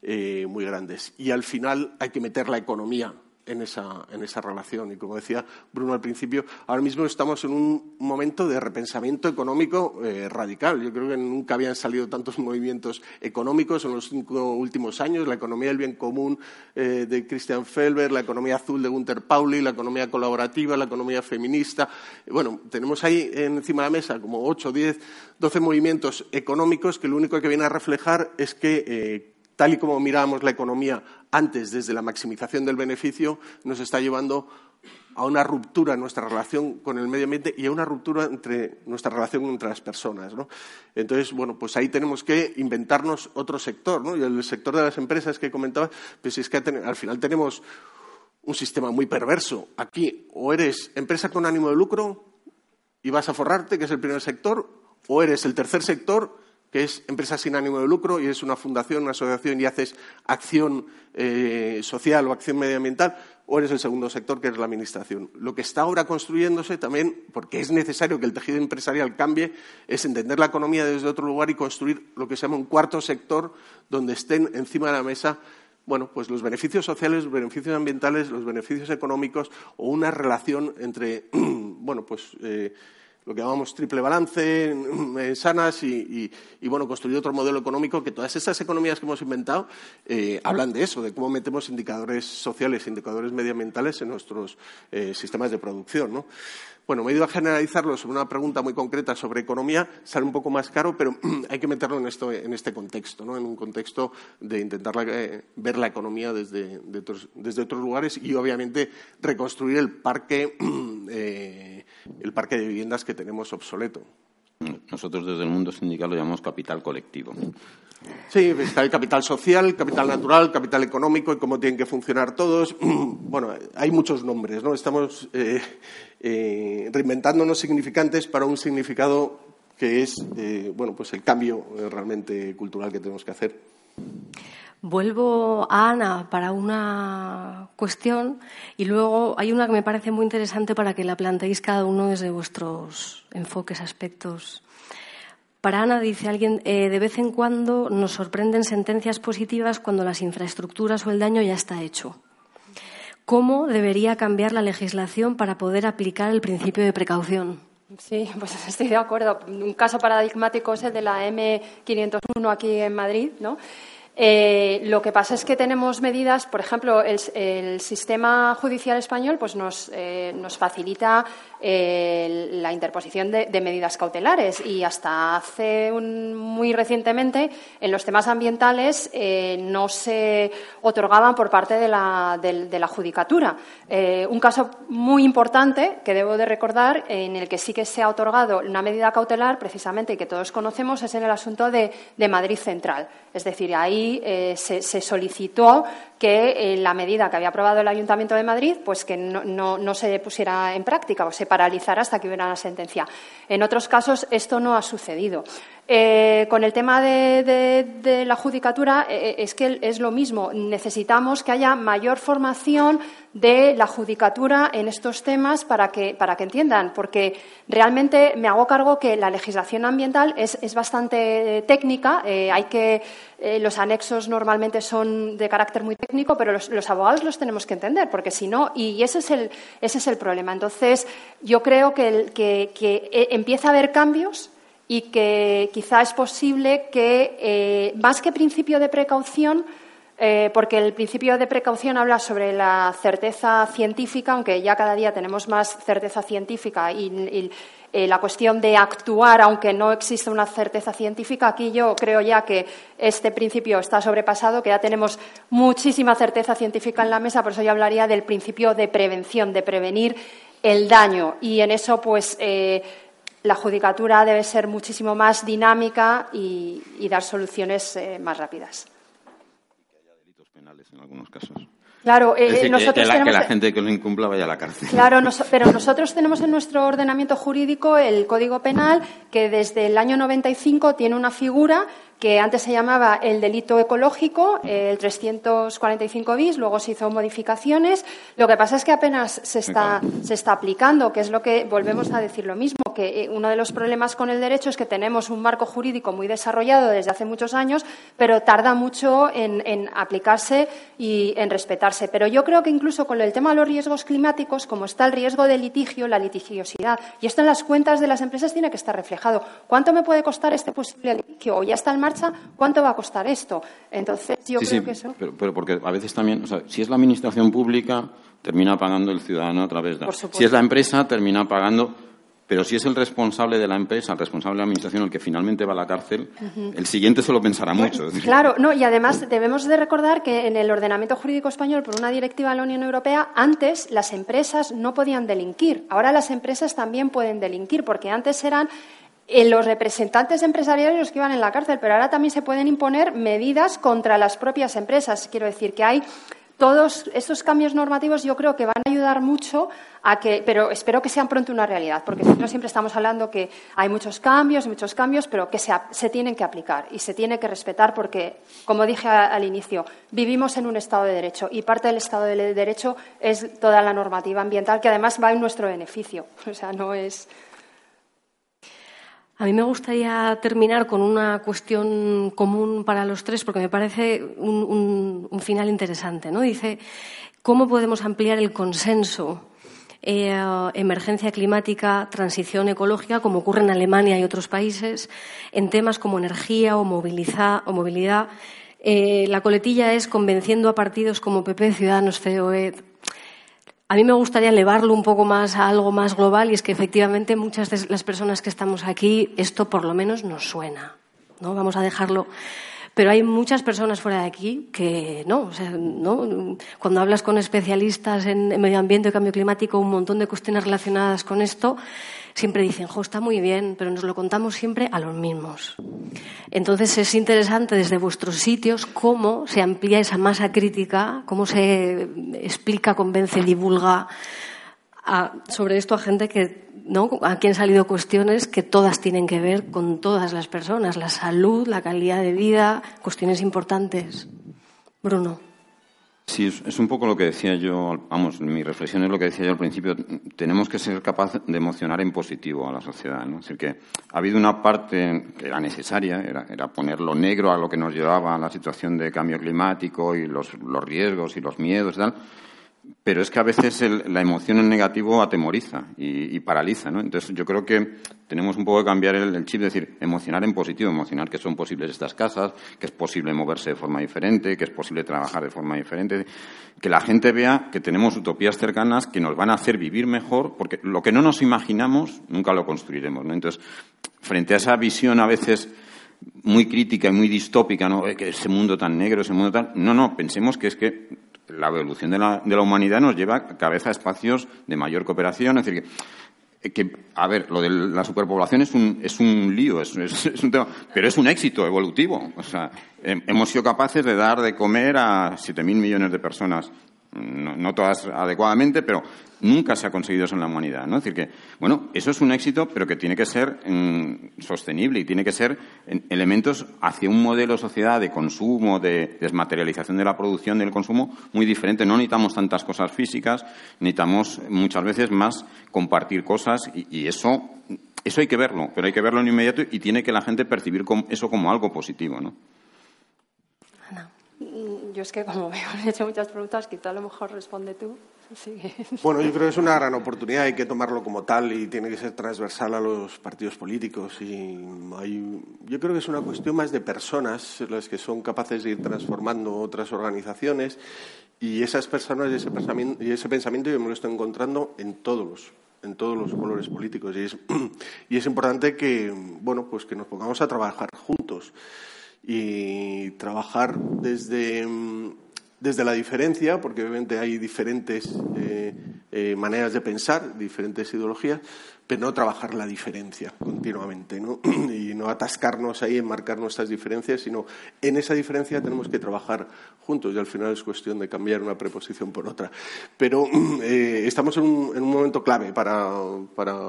eh, muy grandes. Y al final hay que meter la economía en esa, en esa relación. Y como decía Bruno al principio, ahora mismo estamos en un momento de repensamiento económico eh, radical. Yo creo que nunca habían salido tantos movimientos económicos en los cinco últimos años. La economía del bien común eh, de Christian Felber, la economía azul de Gunther Pauli, la economía colaborativa, la economía feminista. Bueno, tenemos ahí encima de la mesa como ocho, diez, doce movimientos económicos que lo único que viene a reflejar es que eh, tal y como mirábamos la economía antes desde la maximización del beneficio, nos está llevando a una ruptura en nuestra relación con el medio ambiente y a una ruptura entre nuestra relación entre las personas. Entonces, bueno, pues ahí tenemos que inventarnos otro sector, ¿no? Y el sector de las empresas que comentaba, pues es que al final tenemos un sistema muy perverso. Aquí o eres empresa con ánimo de lucro y vas a forrarte, que es el primer sector, o eres el tercer sector que es empresa sin ánimo de lucro y es una fundación, una asociación y haces acción eh, social o acción medioambiental, o eres el segundo sector, que es la administración. Lo que está ahora construyéndose también, porque es necesario que el tejido empresarial cambie, es entender la economía desde otro lugar y construir lo que se llama un cuarto sector donde estén encima de la mesa bueno, pues los beneficios sociales, los beneficios ambientales, los beneficios económicos o una relación entre, bueno, pues eh, lo que llamamos triple balance, eh, sanas y, bueno, construir otro modelo económico que todas esas economías que hemos inventado eh, hablan de eso, de cómo metemos indicadores sociales, indicadores medioambientales en nuestros eh, sistemas de producción, ¿no? Bueno, me he ido a generalizarlo sobre una pregunta muy concreta sobre economía, sale un poco más caro, pero hay que meterlo en, esto, en este contexto, ¿no? en un contexto de intentar ver la economía desde, otros lugares y, obviamente, reconstruir el parque, el parque de viviendas que tenemos obsoleto. Nosotros desde el mundo sindical lo llamamos capital colectivo. Sí, está el capital social, capital natural, capital económico y cómo tienen que funcionar todos. Bueno, hay muchos nombres, ¿no? Estamos eh, eh, reinventándonos significantes para un significado que es, eh, bueno, pues el cambio realmente cultural que tenemos que hacer. Vuelvo a Ana para una cuestión y luego hay una que me parece muy interesante para que la planteéis cada uno desde vuestros enfoques, aspectos. Para Ana, dice alguien, eh, de vez en cuando nos sorprenden sentencias positivas cuando las infraestructuras o el daño ya está hecho. ¿Cómo debería cambiar la legislación para poder aplicar el principio de precaución? Sí, pues estoy de acuerdo. Un caso paradigmático es el de la M501 aquí en Madrid, ¿no? Eh, lo que pasa es que tenemos medidas, por ejemplo, el, sistema judicial español pues nos, eh, nos facilita eh, la interposición de, medidas cautelares y hasta hace muy recientemente en los temas ambientales no se otorgaban por parte de la, de la judicatura. un caso muy importante que debo de recordar en el que sí que se ha otorgado una medida cautelar precisamente y que todos conocemos es en el asunto de, de Madrid Central. Es decir, ahí eh, se, solicitó que eh, la medida que había aprobado el Ayuntamiento de Madrid, pues que no, se pusiera en práctica o se paralizara hasta que hubiera una sentencia. En otros casos esto no ha sucedido. Eh, con el tema de, la judicatura es que es lo mismo. Necesitamos que haya mayor formación de la judicatura en estos temas para que, para que entiendan, porque realmente me hago cargo que la legislación ambiental es, bastante técnica. hay que los anexos normalmente son de carácter muy técnico, pero los, abogados los tenemos que entender, porque si no, y ese es el, ese es el problema. Entonces, yo creo que, que, eh, empieza a haber cambios y que quizá es posible que, eh, más que principio de precaución, eh, porque el principio de precaución habla sobre la certeza científica, aunque ya cada día tenemos más certeza científica y, eh, la cuestión de actuar, aunque no existe una certeza científica, aquí yo creo ya que este principio está sobrepasado, que ya tenemos muchísima certeza científica en la mesa, por eso yo hablaría del principio de prevención, de prevenir el daño. Y en eso, pues. La judicatura debe ser muchísimo más dinámica y, dar soluciones más rápidas en algunos casos. Claro, eh, nosotros que, la, gente que lo incumpla vaya a la cárcel. Claro, pero nosotros tenemos en nuestro ordenamiento jurídico el Código Penal que desde el año 95 tiene una figura que antes se llamaba el delito ecológico, el 345 bis, luego se hizo modificaciones. Lo que pasa es que apenas se está, se está aplicando, que es lo que volvemos a decir lo mismo, que eh, uno de los problemas con el derecho es que tenemos un marco jurídico muy desarrollado desde hace muchos años, pero tarda mucho en, en aplicarse y en respetarse. Pero yo creo que incluso con el tema de los riesgos climáticos, como está el riesgo de litigio, la litigiosidad, y esto en las cuentas de las empresas tiene que estar reflejado. ¿Cuánto me puede costar este posible litigio? O ya está en marcha, ¿cuánto va a costar esto? Entonces, yo creo que eso. Pero, pero, porque a veces también, o sea, si es la administración pública, termina pagando el ciudadano a través de. Si es la empresa, termina pagando pero si es el responsable de la empresa, el responsable de la administración, el que finalmente va a la cárcel, el siguiente se lo pensará mucho. Claro, no, y además debemos de recordar que en el ordenamiento jurídico español, por una directiva de la Unión Europea, antes las empresas no podían delinquir. Ahora las empresas también pueden delinquir, porque antes eran eh, los representantes empresariales los que iban en la cárcel, pero ahora también se pueden imponer medidas contra las propias empresas. Quiero decir que hay todos estos cambios normativos yo creo que van a ayudar mucho a que, pero espero que sean pronto una realidad, porque si no siempre estamos hablando que hay muchos cambios, muchos cambios, pero que se, se tienen que aplicar y se tiene que respetar porque, como dije al inicio, vivimos en un Estado de Derecho y parte del Estado de Derecho es toda la normativa ambiental que además va en nuestro beneficio. O sea, no es a mí me gustaría terminar con una cuestión común para los tres, porque me parece un, final interesante. ¿no? Dice, ¿cómo podemos ampliar el consenso eh, emergencia climática, transición ecológica, como ocurre en Alemania y otros países, en temas como energía o, movilidad? Eh, la coletilla es convenciendo a partidos como PP, Ciudadanos, COE, a mí me gustaría elevarlo un poco más a algo más global y es que efectivamente muchas de las personas que estamos aquí esto por lo menos nos suena. ¿no? Vamos a dejarlo. Pero hay muchas personas fuera de aquí que no, o sea, no. Cuando hablas con especialistas en medio ambiente y cambio climático, un montón de cuestiones relacionadas con esto, siempre dicen, jo, está muy bien, pero nos lo contamos siempre a los mismos. Entonces es interesante desde vuestros sitios cómo se amplía esa masa crítica, cómo se explica, convence, divulga sobre esto a gente que ¿no? Aquí han salido cuestiones que todas tienen que ver con todas las personas, la salud, la calidad de vida, cuestiones importantes. Bruno. Sí, es, un poco lo que decía yo, vamos, mi reflexión es lo que decía yo al principio. Tenemos que ser capaces de emocionar en positivo a la sociedad. ¿no? Es decir, que ha habido una parte que era necesaria, era, era poner lo negro a lo que nos llevaba a la situación de cambio climático y los, los riesgos y los miedos y tal pero es que a veces la emoción en negativo atemoriza y, paraliza, ¿no? Entonces yo creo que tenemos un poco que cambiar el, chip, de decir, emocionar en positivo, emocionar que son posibles estas casas, que es posible moverse de forma diferente, que es posible trabajar de forma diferente, que la gente vea que tenemos utopías cercanas que nos van a hacer vivir mejor, porque lo que no nos imaginamos nunca lo construiremos, ¿no? Entonces, frente a esa visión a veces muy crítica y muy distópica, ¿no? Que ese mundo tan negro, ese mundo tan... No, no, pensemos que es que la evolución de la, de la humanidad nos lleva cada vez a espacios de mayor cooperación. Es decir, que, a ver, lo de la superpoblación es un, es un lío, es, un tema, pero es un éxito evolutivo. O sea, hemos sido capaces de dar de comer a 7.000 millones de personas no, todas adecuadamente, pero nunca se ha conseguido eso en la humanidad. ¿no? Es decir, que, bueno, eso es un éxito, pero que tiene que ser mm, sostenible y tiene que ser en elementos hacia un modelo de sociedad de consumo, de desmaterialización de la producción, del consumo, muy diferente. No necesitamos tantas cosas físicas, necesitamos muchas veces más compartir cosas y, eso, eso hay que verlo, pero hay que verlo en inmediato y tiene que la gente percibir eso como algo positivo. ¿no? Yo es que como me han hecho muchas preguntas, quizá a lo mejor responde tú. Bueno, yo creo que es una gran oportunidad, hay que tomarlo como tal y tiene que ser transversal a los partidos políticos. Y yo creo que es una cuestión más de personas las que son capaces de ir transformando otras organizaciones y esas personas y ese pensamiento, y ese pensamiento yo me lo estoy encontrando en todos los en todos los colores políticos y es, y es importante que bueno pues que nos pongamos a trabajar juntos y trabajar desde, desde la diferencia, porque obviamente hay diferentes eh, eh, maneras de pensar, diferentes ideologías, pero no trabajar la diferencia continuamente, ¿no? Y no atascarnos ahí en marcar nuestras diferencias, sino en esa diferencia tenemos que trabajar juntos y al final es cuestión de cambiar una preposición por otra. Pero eh, estamos en un, momento clave para,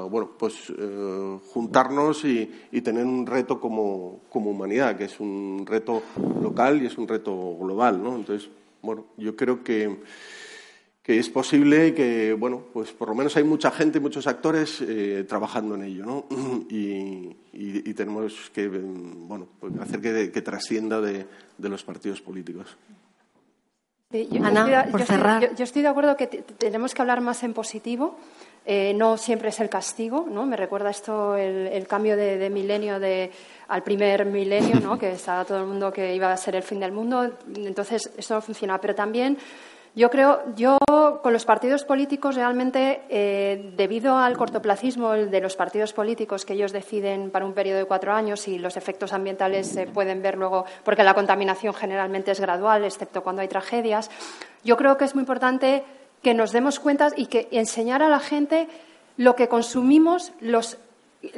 bueno, pues eh, juntarnos y, tener un reto como, como humanidad, que es un reto local y es un reto global, ¿no? Entonces, bueno, yo creo que que es posible que, bueno, pues por lo menos hay mucha gente, muchos actores eh, trabajando en ello, ¿no? Y, tenemos que, bueno, pues hacer que, trascienda de, los partidos políticos. yo, Ana, por cerrar. yo, estoy de acuerdo que tenemos que hablar más en positivo. Eh, no siempre es el castigo, ¿no? Me recuerda esto el, cambio de, milenio de, al primer milenio, ¿no? Que estaba todo el mundo que iba a ser el fin del mundo. Entonces, esto no funciona. Pero también yo creo, yo con los partidos políticos realmente, eh, debido al cortoplacismo de los partidos políticos que ellos deciden para un periodo de cuatro años y los efectos ambientales se pueden ver luego, porque la contaminación generalmente es gradual, excepto cuando hay tragedias, yo creo que es muy importante que nos demos cuenta y que enseñar a la gente lo que consumimos, los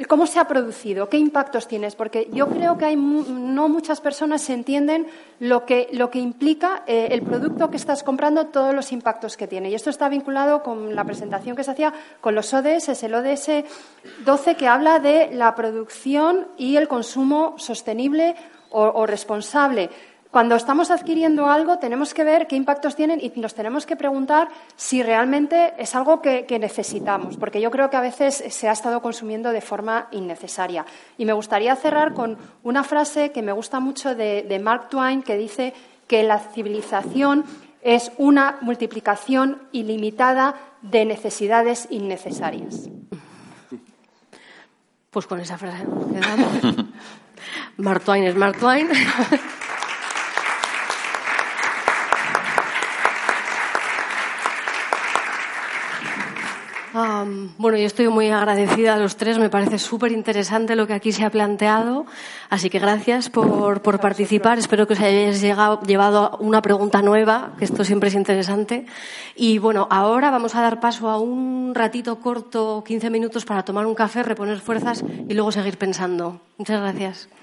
¿Cómo se ha producido? ¿Qué impactos tienes? Porque yo creo que hay no muchas personas entienden lo que, lo que implica eh, el producto que estás comprando, todos los impactos que tiene. Y esto está vinculado con la presentación que se hacía con los ODS, el ODS 12, que habla de la producción y el consumo sostenible o responsable. Cuando estamos adquiriendo algo, tenemos que ver qué impactos tienen y nos tenemos que preguntar si realmente es algo que, necesitamos, porque yo creo que a veces se ha estado consumiendo de forma innecesaria. Y me gustaría cerrar con una frase que me gusta mucho de, Mark Twain, que dice que la civilización es una multiplicación ilimitada de necesidades innecesarias. Pues con esa frase quedamos. Mark Twain es Mark Twain. bueno, yo estoy muy agradecida a los tres. Me parece súper interesante lo que aquí se ha planteado. Así que gracias por, participar. Espero que os hayáis llegado, llevado una pregunta nueva, que esto siempre es interesante. Y bueno, ahora vamos a dar paso a un ratito corto, 15 minutos, para tomar un café, reponer fuerzas y luego seguir pensando. Muchas gracias.